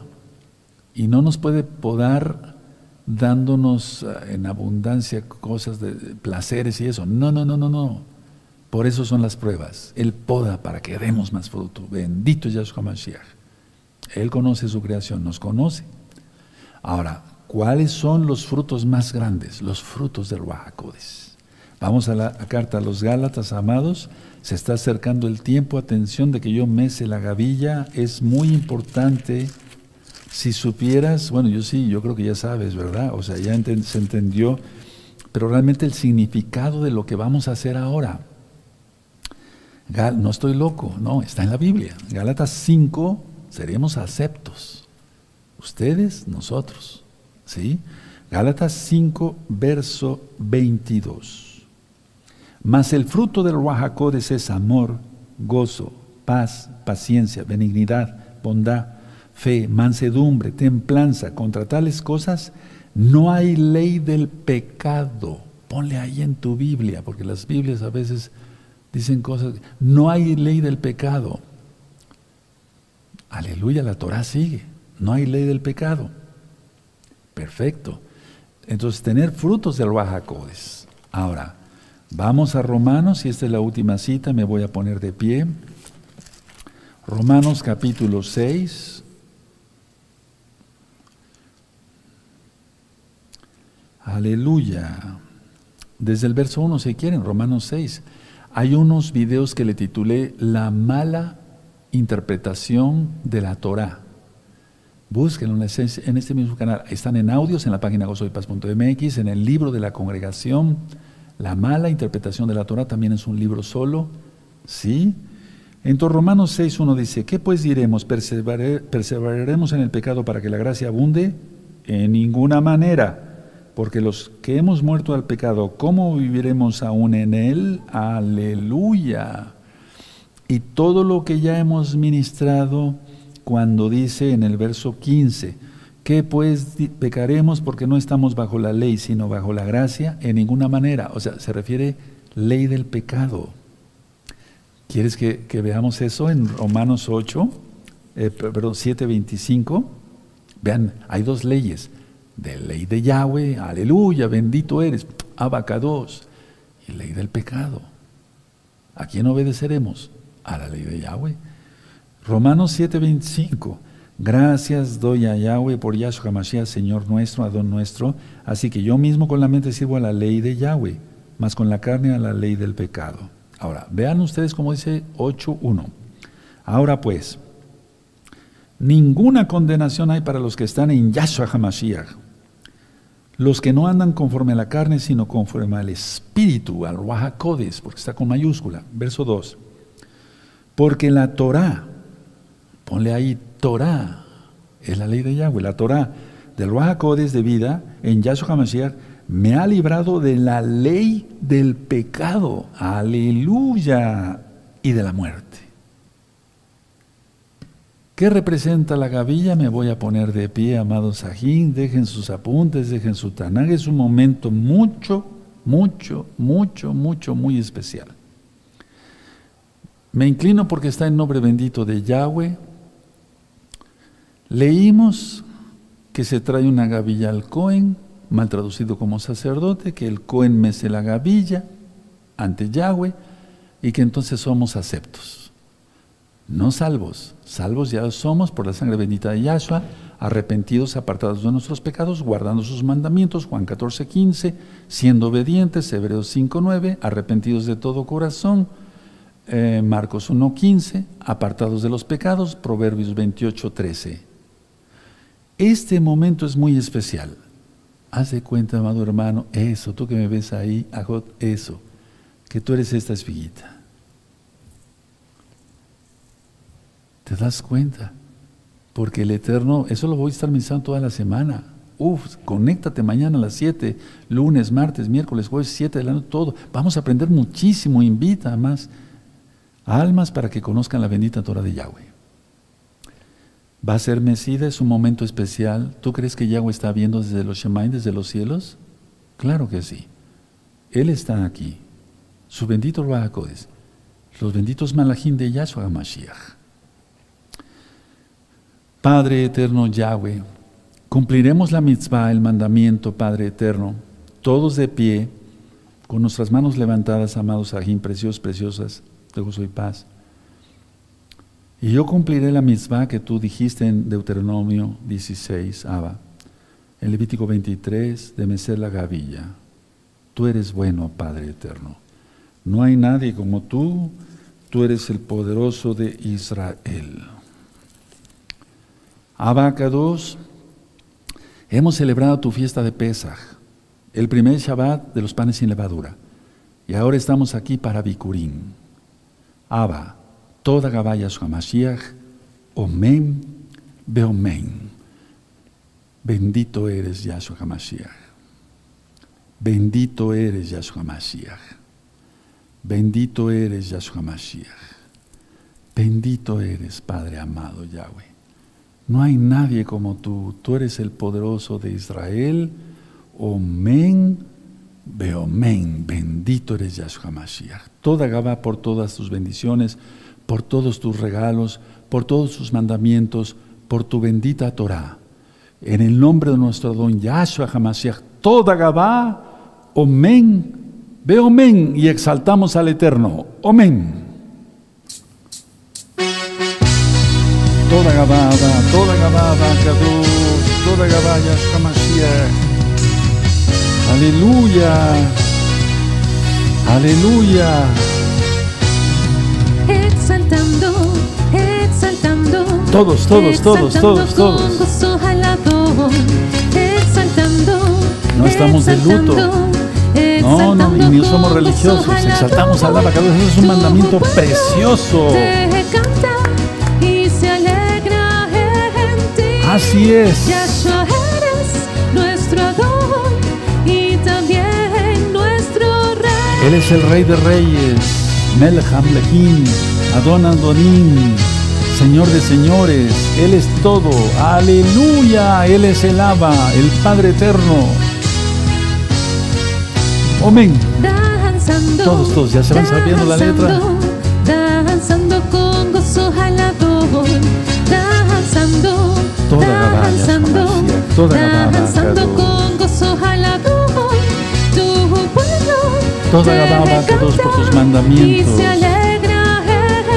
y no nos puede podar dándonos eh, en abundancia cosas de placeres y eso. No, no, no, no, no. Por eso son las pruebas. Él poda para que demos más fruto. Bendito Yahshua Mashiach. Él conoce su creación, nos conoce. Ahora, ¿cuáles son los frutos más grandes? Los frutos del Ruajacodes. Vamos a la carta a los Gálatas, amados. Se está acercando el tiempo. Atención de que yo mece la gavilla. Es muy importante. Si supieras, bueno, yo sí, yo creo que ya sabes, ¿verdad? O sea, ya se entendió, pero realmente el significado de lo que vamos a hacer ahora no estoy loco, no, está en la Biblia. Gálatas 5, seremos aceptos. Ustedes, nosotros. ¿Sí? Gálatas 5, verso 22. Mas el fruto del Ruajacodes es amor, gozo, paz, paciencia, benignidad, bondad, fe, mansedumbre, templanza. Contra tales cosas no hay ley del pecado. Ponle ahí en tu Biblia, porque las Biblias a veces dicen cosas. No hay ley del pecado. Aleluya, la Torah sigue. No hay ley del pecado. Perfecto. Entonces, tener frutos del Rajacodes. Ahora, vamos a Romanos, y esta es la última cita, me voy a poner de pie. Romanos capítulo 6. Aleluya. Desde el verso 1, si quieren, Romanos 6. Hay unos videos que le titulé La mala interpretación de la Torah. Búsquenlo en este mismo canal. Están en audios en la página gozoypaz.mx, en el libro de la congregación. La mala interpretación de la Torah también es un libro solo. ¿Sí? En Romanos 6.1 dice, ¿qué pues diremos? ¿Perseveraremos en el pecado para que la gracia abunde? En ninguna manera porque los que hemos muerto al pecado, ¿cómo viviremos aún en él? Aleluya. Y todo lo que ya hemos ministrado cuando dice en el verso 15, que pues pecaremos porque no estamos bajo la ley, sino bajo la gracia, en ninguna manera. O sea, se refiere ley del pecado. ¿Quieres que, veamos eso en Romanos 8, eh, perdón, 7, 25? Vean, hay dos leyes de ley de Yahweh, aleluya, bendito eres, abacados, y ley del pecado. ¿A quién obedeceremos? A la ley de Yahweh. Romanos 7:25. Gracias doy a Yahweh por Yahshua Mashiach, Señor nuestro, Adón nuestro. Así que yo mismo con la mente sirvo a la ley de Yahweh, más con la carne a la ley del pecado. Ahora, vean ustedes como dice 8.1. Ahora pues, ninguna condenación hay para los que están en Yahshua HaMashiach los que no andan conforme a la carne, sino conforme al Espíritu, al Ruajacodes, porque está con mayúscula. Verso 2. Porque la Torah, ponle ahí Torah, es la ley de Yahweh, la Torah del Ruajacodes de vida en Yahshua HaMashiach me ha librado de la ley del pecado, aleluya, y de la muerte. ¿Qué representa la gavilla? Me voy a poner de pie, amados Sajín. Dejen sus apuntes, dejen su tanag. Es un momento mucho, mucho, mucho, mucho, muy especial. Me inclino porque está en nombre bendito de Yahweh. Leímos que se trae una gavilla al Cohen, mal traducido como sacerdote, que el Cohen mece la gavilla ante Yahweh y que entonces somos aceptos no salvos. Salvos ya somos por la sangre bendita de Yahshua, arrepentidos, apartados de nuestros pecados, guardando sus mandamientos, Juan 14, 15, siendo obedientes, Hebreos 5, 9, arrepentidos de todo corazón, eh, Marcos 1, 15, apartados de los pecados, Proverbios 28, 13. Este momento es muy especial. Haz de cuenta, amado hermano, eso, tú que me ves ahí, Ajot, eso, que tú eres esta espiguita. ¿Te das cuenta? Porque el Eterno, eso lo voy a estar pensando toda la semana. Uf, conéctate mañana a las 7, lunes, martes, miércoles, jueves, 7 de la noche, todo. Vamos a aprender muchísimo. Invita a más almas para que conozcan la bendita Torah de Yahweh. ¿Va a ser Mesida? ¿Es un momento especial? ¿Tú crees que Yahweh está viendo desde los Shemaim, desde los cielos? Claro que sí. Él está aquí. Su bendito Ruajacodes. Los benditos Malachim de Yahshua Mashiach. Padre eterno Yahweh, cumpliremos la mitzvah, el mandamiento, Padre eterno, todos de pie, con nuestras manos levantadas, amados Ajim, preciosos, preciosas, de gozo y paz. Y yo cumpliré la mitzvah que tú dijiste en Deuteronomio 16, Abba, en Levítico 23, de mecer la gavilla. Tú eres bueno, Padre eterno. No hay nadie como tú, tú eres el poderoso de Israel. Abacados, hemos celebrado tu fiesta de Pesach, el primer Shabbat de los panes sin levadura, y ahora estamos aquí para Bikurim. Abba, toda Gabaya Mashiach, Omen, Beomen. Bendito eres Yahshua HaMashiach. Bendito eres Yahshua HaMashiach. Bendito eres Yahshua HaMashiach. Bendito eres, Padre amado Yahweh. No hay nadie como tú. Tú eres el poderoso de Israel. Omen, Beomen. Bendito eres Yahshua Mashiach. Toda Gabá por todas tus bendiciones, por todos tus regalos, por todos tus mandamientos, por tu bendita Torah. En el nombre de nuestro don Yahshua HaMashiach, toda Gabá, Omen, Beomen. Y exaltamos al Eterno. Omen. toda Gabada, toda Gabada, Kadosh, toda Gabaya, Shkamashiach. Aleluya, aleluya. Exaltando, exaltando. Todos, todos, todos, todos, todos. No estamos de luto. No, no, y ni somos religiosos. Exaltamos al Abacados. Eso es un mandamiento precioso. Así es. Yahshua eres nuestro Adón y también nuestro Rey. Él es el Rey de Reyes, Melham Lehim, Adon Adonim, Señor de señores. Él es todo. Aleluya. Él es el Abba, el Padre eterno. Amén. Todos, todos, ya se van sabiendo la letra. Toda Gabá, danzando con gozo alabón, tu pueblo Toda te Gabá, Kadosh, por tus mandamientos. Y se alegra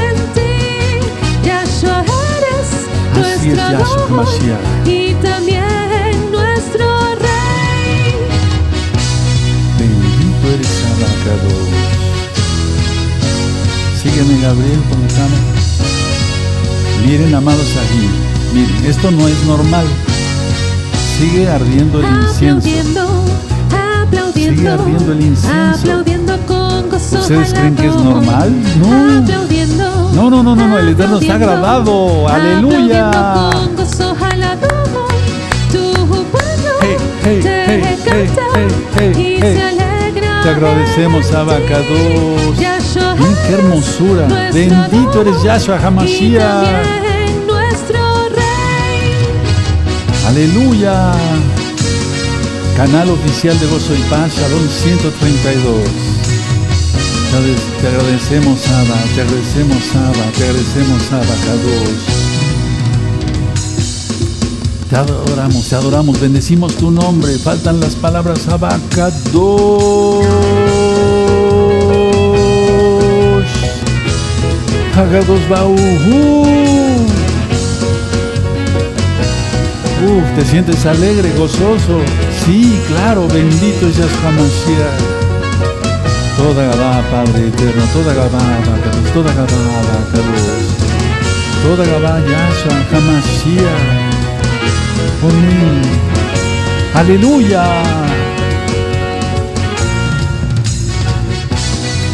en ti, Yahshua eres Así es, nuestro Yahshua Adón Mashiach. y también nuestro Rey. Bendito eres Abacados. Sígueme, Gabriel, con la cámara. Miren, amados aquí. Miren, esto no es normal. Sigue ardiendo el incienso. Aplaudiendo, aplaudiendo, Sigue ardiendo el incienso. aplaudiendo con gozo ¿Ustedes creen que es normal? No. Aplaudiendo, No, no, no, no, no, el Eterno está agradado. Aleluya. con gozo. Tu Hey, hey, te hey, hey, hey, hey. Te agradecemos, Abacados. Miren qué hermosura. Bendito eres Yahshua Hamashiach. Aleluya. Canal oficial de Gozo y Paz, Shalom 132. Te ade- Te agradecemos, Abba, te agradecemos, Abba, te agradecemos, Abba, Kadosh. Te adoramos, te adoramos, bendecimos tu nombre. Faltan las palabras, Abba, Kadosh. Hagados Bauhu. Uf, te sientes alegre, gozoso. Sí, claro, bendito es Yahshua. Toda Gabá, Padre eterno, toda Gabá, Abacados, toda Gabá, Abacados. Toda Gabá, Yahshua Hamashiach. Amén. Aleluya.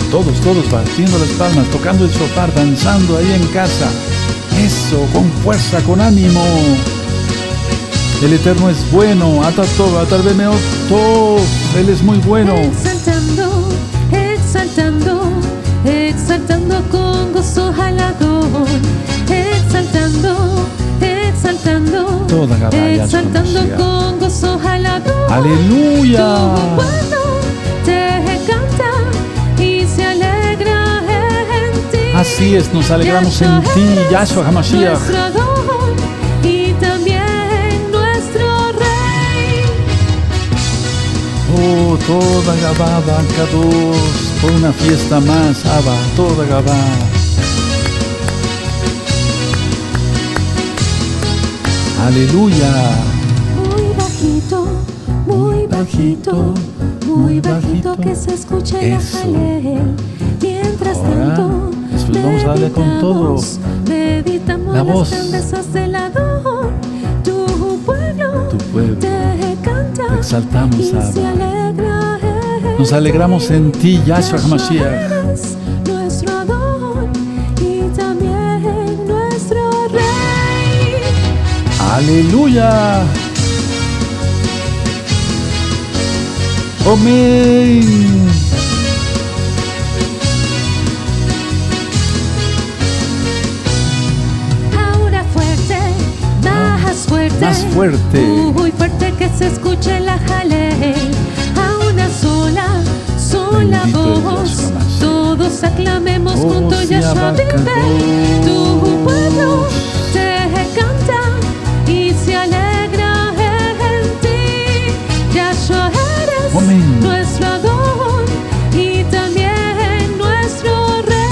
Todos, todos batiendo las palmas, tocando el sofá, danzando ahí en casa. Eso, con fuerza, con ánimo. El Eterno es bueno. Atato, atarbemeo, todo. Él es muy bueno. Exaltando, exaltando, exaltando con gozo jalador. Exaltando, exaltando, Toda exaltando con gozo jalador. Aleluya. Así es, nos alegramos en ti, Yahshua HaMashiach. Toda Kadosh, por una fiesta más, Abba, toda Gabá. Aleluya. Muy bajito, muy bajito, muy bajito que se escuche la Eso. jalel. Mientras Ahora, tanto, vamos a darle con todo. meditamos, La las voz. grandezas del Adón. Tu pueblo, Tu pueblo. te Te exaltamos, Abba. Nos alegramos en ti, Yahshua HaMashiach. eres nuestro Adón y también nuestro Rey. Aleluya. Amén. Ahora fuerte, más fuerte, Más fuerte. Se escuche la jalel. A una sola, sola Bendito voz, todos aclamemos Oh, juntos sí, Yahshua vive. Tu pueblo te canta y se alegra en ti. Yahshua eres Amén. nuestro Adón y también nuestro Rey.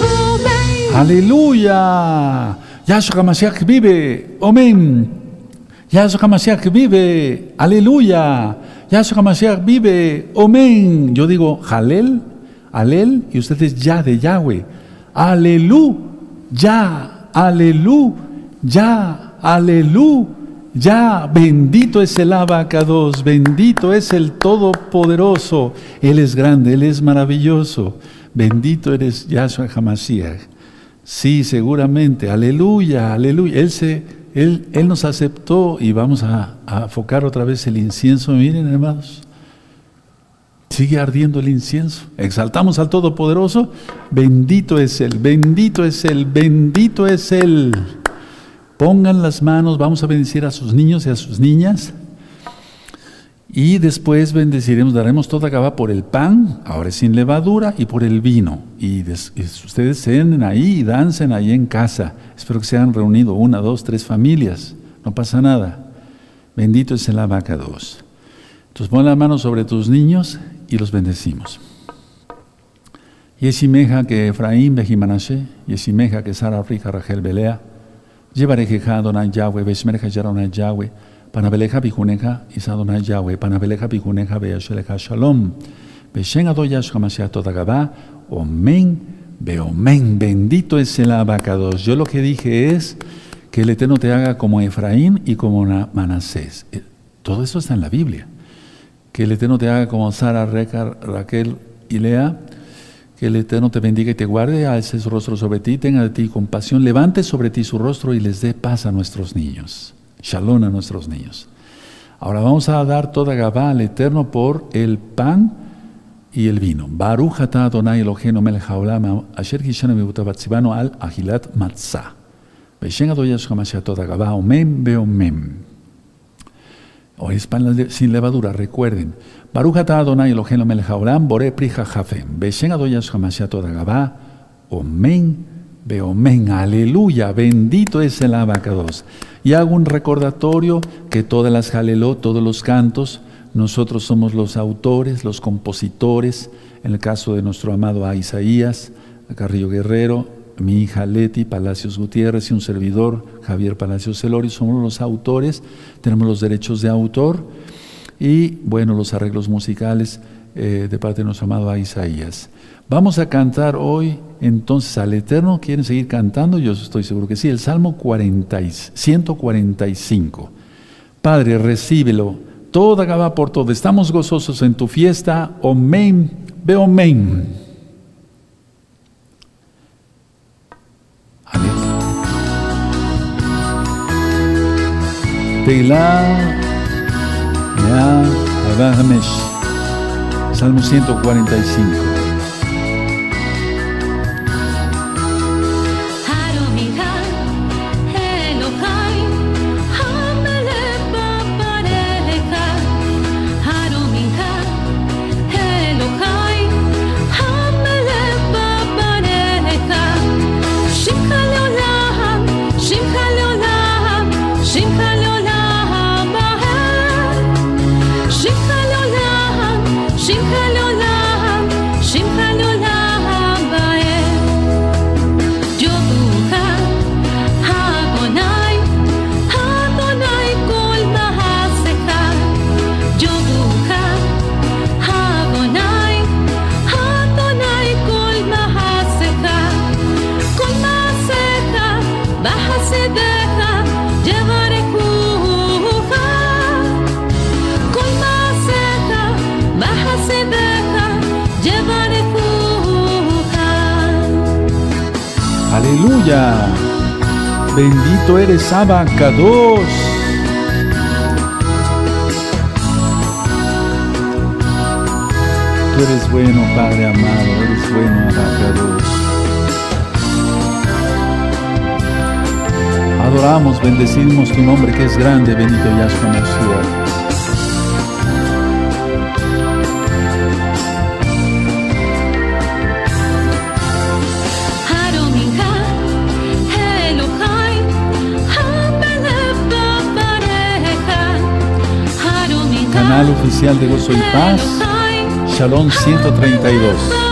Amén. Aleluya. Yahshua HaMashiach vive. Amén. Yahshua HaMashiach vive. Aleluya. Yahshua HaMashiach vive. Amén. Yo digo Halel, Alel y ustedes ya de Yahweh. Aleluya. Aleluya. Aleluya. Bendito es el abacados. Bendito es el Todopoderoso. Él es grande. Él es maravilloso. Bendito eres Yahshua HaMashiach. Sí, seguramente. Aleluya, aleluya. Él, se, él, él nos aceptó y vamos a, a focar otra vez el incienso. Miren, hermanos. Sigue ardiendo el incienso. Exaltamos al Todopoderoso. Bendito es Él, bendito es Él, bendito es Él. Pongan las manos, vamos a bendecir a sus niños y a sus niñas. Y después bendeciremos, daremos toda Gabá por el pan, ahora sin levadura, y por el vino. Y, des- y ustedes cenen ahí y dancen ahí en casa. Espero que se hayan reunido una, dos, tres familias. No pasa nada. Bendito es el abacados. Entonces pon la mano sobre tus niños y los bendecimos. Yesimeja que Efraín Bejimanashe, Yesimeja que Sara Rija Rachel Belea, Llevarejeja Adonai Yahweh, Beshmerja Yahweh, Panabeleja Bijuneja, Isadonai Yahweh, Panabeleja Bijuneja, Beasheleja Shalom, Beshen Adoyash Hamashiach Todagabá, Omen, Beomen, bendito es el abacados. Yo lo que dije es que el Eterno te haga como Efraín y como Na- Manasés. Eh, Todo eso está en la Biblia. Que el Eterno te haga como Sara, Reca, Raquel y Lea. Que el Eterno te bendiga y te guarde, alce su rostro sobre ti, tenga de ti compasión, levante sobre ti su rostro y les dé paz a nuestros niños. Shalom a nuestros niños. Ahora vamos a dar toda Gabá al Eterno por el pan y el vino. Baruch atah Adonai Eloheinu melech haolam asher kishanu mibutabatzibanu al ahilat matzah. Beshen Adonai Yahshua Mashiach toda Gabá, omen beomen. Hoy es pan sin levadura, recuerden. Baruch atah Adonai Eloheinu melech haolam bore prija jafem. Beshen Adonai Yahshua Mashiach toda Gabá, omen beomen. Aleluya, bendito es el abacados. Y hago un recordatorio que todas las jalelot, todos los cantos, nosotros somos los autores, los compositores, en el caso de nuestro amado A. Isaías, Carrillo Guerrero, mi hija Leti Palacios Gutiérrez y un servidor, Javier Palacios Celorio, somos los autores, tenemos los derechos de autor y, bueno, los arreglos musicales eh, de parte de nuestro amado A. Isaías. Vamos a cantar hoy entonces al Eterno. ¿Quieren seguir cantando? Yo estoy seguro que sí. El Salmo 40 y- 145. Padre, recíbelo. Toda Gabá por todo. Estamos gozosos en tu fiesta. Omen. Ve omen. Salmo 145. Eres Abacados. Tú eres bueno, Padre amado, eres bueno, Abacados. Adoramos, bendecimos tu nombre que es grande, bendito Yahshua Mashiach. Canal oficial de Gozo y Paz, Shalom 132.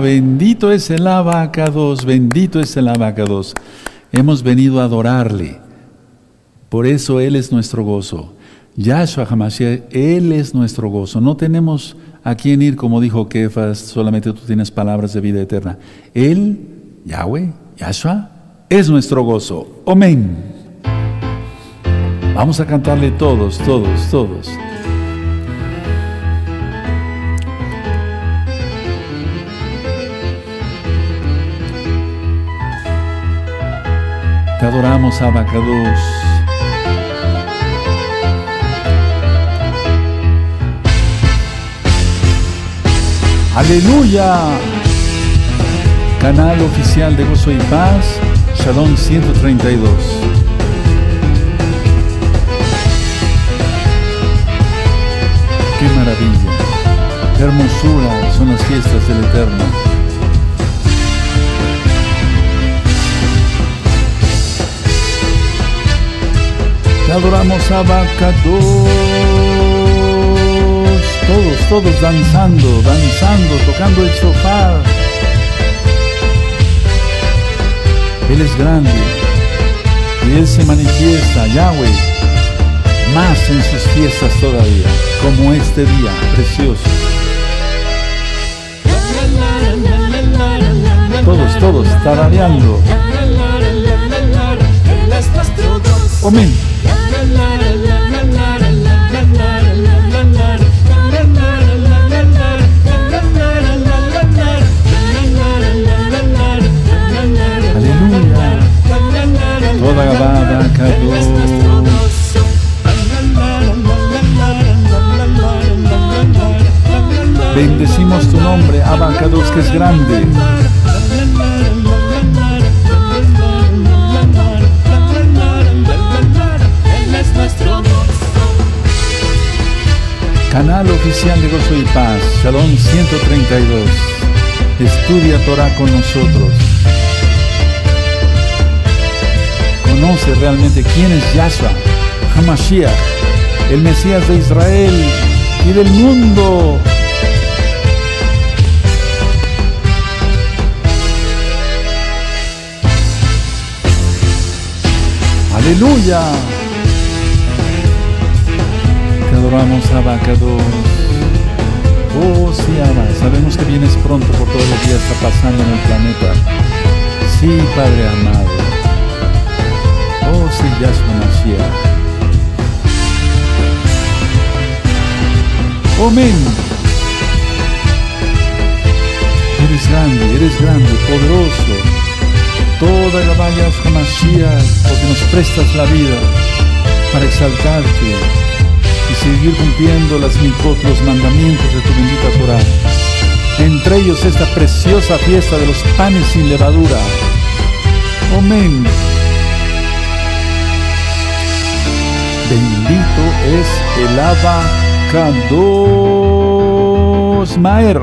Bendito es el abacados, bendito es el abacados. Hemos venido a adorarle. Por eso Él es nuestro gozo. Yahshua Hamashiach, Él es nuestro gozo. No tenemos a quién ir, como dijo Kefas, solamente tú tienes palabras de vida eterna. Él, Yahweh, Yahshua, es nuestro gozo. Amén. Vamos a cantarle todos, todos, todos. Te adoramos, Abacados. Aleluya. Canal oficial de Gozo y Paz, Shalom 132. Qué maravilla, qué hermosura son las fiestas del Eterno. Adoramos a Bacados. Todos, todos danzando, danzando, tocando el sofá. Él es grande y Él se manifiesta, Yahweh, más en sus fiestas todavía, como este día precioso. Todos, todos, tarareando. Amén. Bendecimos tu nombre, Abacados, que es grande. Canal oficial de Gozo y Paz, Salón 132. Estudia Torah con nosotros. conoce realmente quién es Yahshua, Hamashiach, el Mesías de Israel y del mundo. Aleluya. Adoramos, Abacados. Oh, sí, Abba, sabemos que vienes pronto por todo lo que ya está pasando en el planeta. Sí, Padre amado. Oh, sí, Yahshua Mashiach. Amén. Eres grande, eres grande, poderoso. Toda la Yahshua Mashiach, porque nos prestas la vida para exaltarte y seguir cumpliendo las mitzvot, los mandamientos de tu bendita Torah. Entre ellos esta preciosa fiesta de los panes sin levadura. Amén. Bendito es el abacados Maer.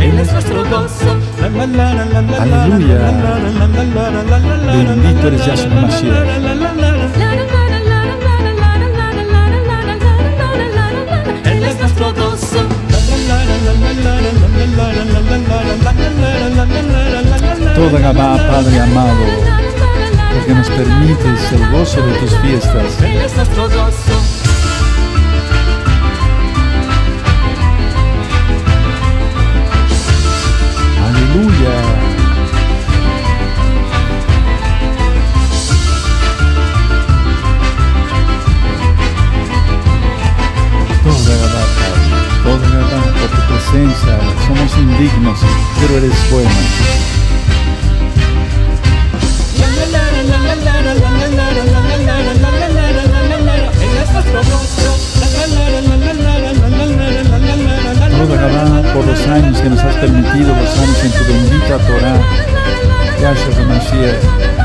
Él es nuestro gozo. Aleluya. Bendito eres Yahshua Mashiach. Él es nuestro gozo. Toda Gabá, Padre amado, porque nos permites el gozo de tus fiestas. Él es nuestro gozo. Somos indignos, pero eres bueno. Gabá, por los años que nos has permitido, los años en tu bendita Torah. Mashiach.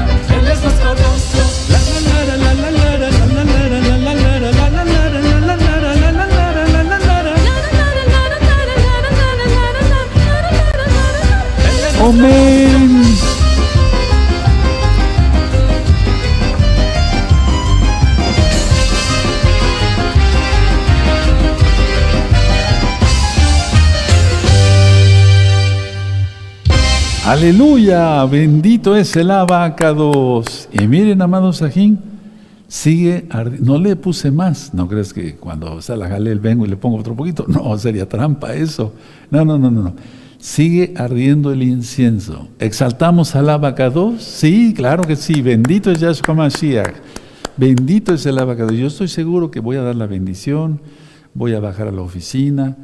Amén. Aleluya, bendito es el abacados. Y miren, amados Sajín, sigue, no le puse más, no crees que cuando está la jalel vengo y le pongo otro poquito, no, sería trampa eso. No, no, no, no. Sigue ardiendo el incienso. ¿Exaltamos al abacados? Sí, claro que sí, bendito es Yahshua Mashiach. Bendito es el abacados. Yo estoy seguro que voy a dar la bendición, voy a bajar a la oficina,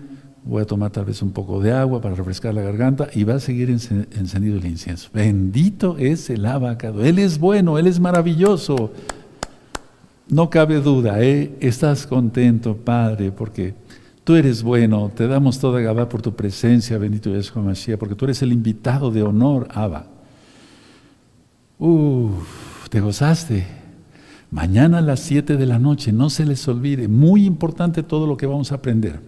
voy a tomar tal vez un poco de agua para refrescar la garganta y va a seguir ence- encendido el incienso. Bendito es el abacado. Él es bueno, Él es maravilloso. No cabe duda, ¿eh? estás contento, Padre, porque tú eres bueno. Te damos toda Gabá por tu presencia, bendito Yeshua Mashiach, porque tú eres el invitado de honor, Abba. Uf, te gozaste. Mañana a las 7 de la noche, no se les olvide, muy importante todo lo que vamos a aprender.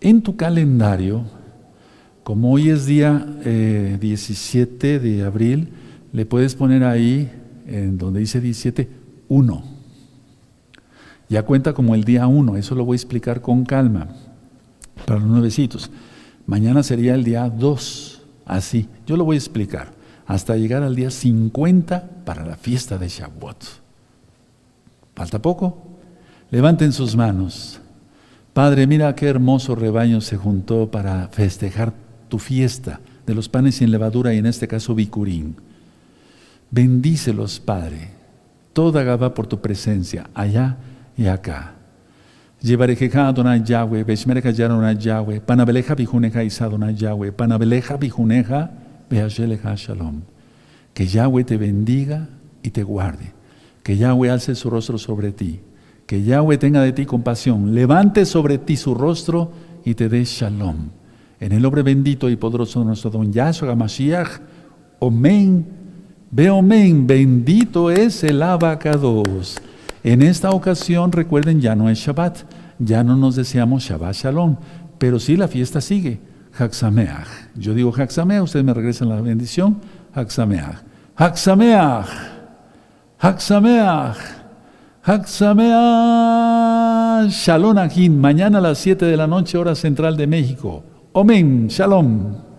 En tu calendario, como hoy es día eh, 17 de abril, le puedes poner ahí, en donde dice 17, 1. Ya cuenta como el día 1, eso lo voy a explicar con calma para los nuevecitos. Mañana sería el día 2, así. Yo lo voy a explicar, hasta llegar al día 50 para la fiesta de Shavuot. ¿Falta poco? Levanten sus manos. Padre, mira qué hermoso rebaño se juntó para festejar tu fiesta de los panes sin levadura y en este caso bicurín. Bendícelos, Padre. Toda Gabá por tu presencia, allá y acá. Llevarejeja Adonai Yahweh, Beshmereja Adonai Yahweh, Panabeleja Bijuneja Isa Adonai Yahweh, Panabeleja Bijuneja Beasheleja Shalom. Que Yahweh te bendiga y te guarde. Que Yahweh alce su rostro sobre ti. Que Yahweh tenga de ti compasión. Levante sobre ti su rostro y te dé Shalom. En el nombre bendito y poderoso de nuestro don Yahshua Mashiach. Amén. Ve amén. Bendito es el abacados. En esta ocasión, recuerden, ya no es Shabbat, ya no nos deseamos Shabbat Shalom, pero sí la fiesta sigue. Haxameach. Yo digo Haxameach, ustedes me regresan la bendición. Haxameach. Haxameach. Haxameach. Haxameach. Shalom. Mañana a las 7 de la noche, hora central de México. Omen. Shalom.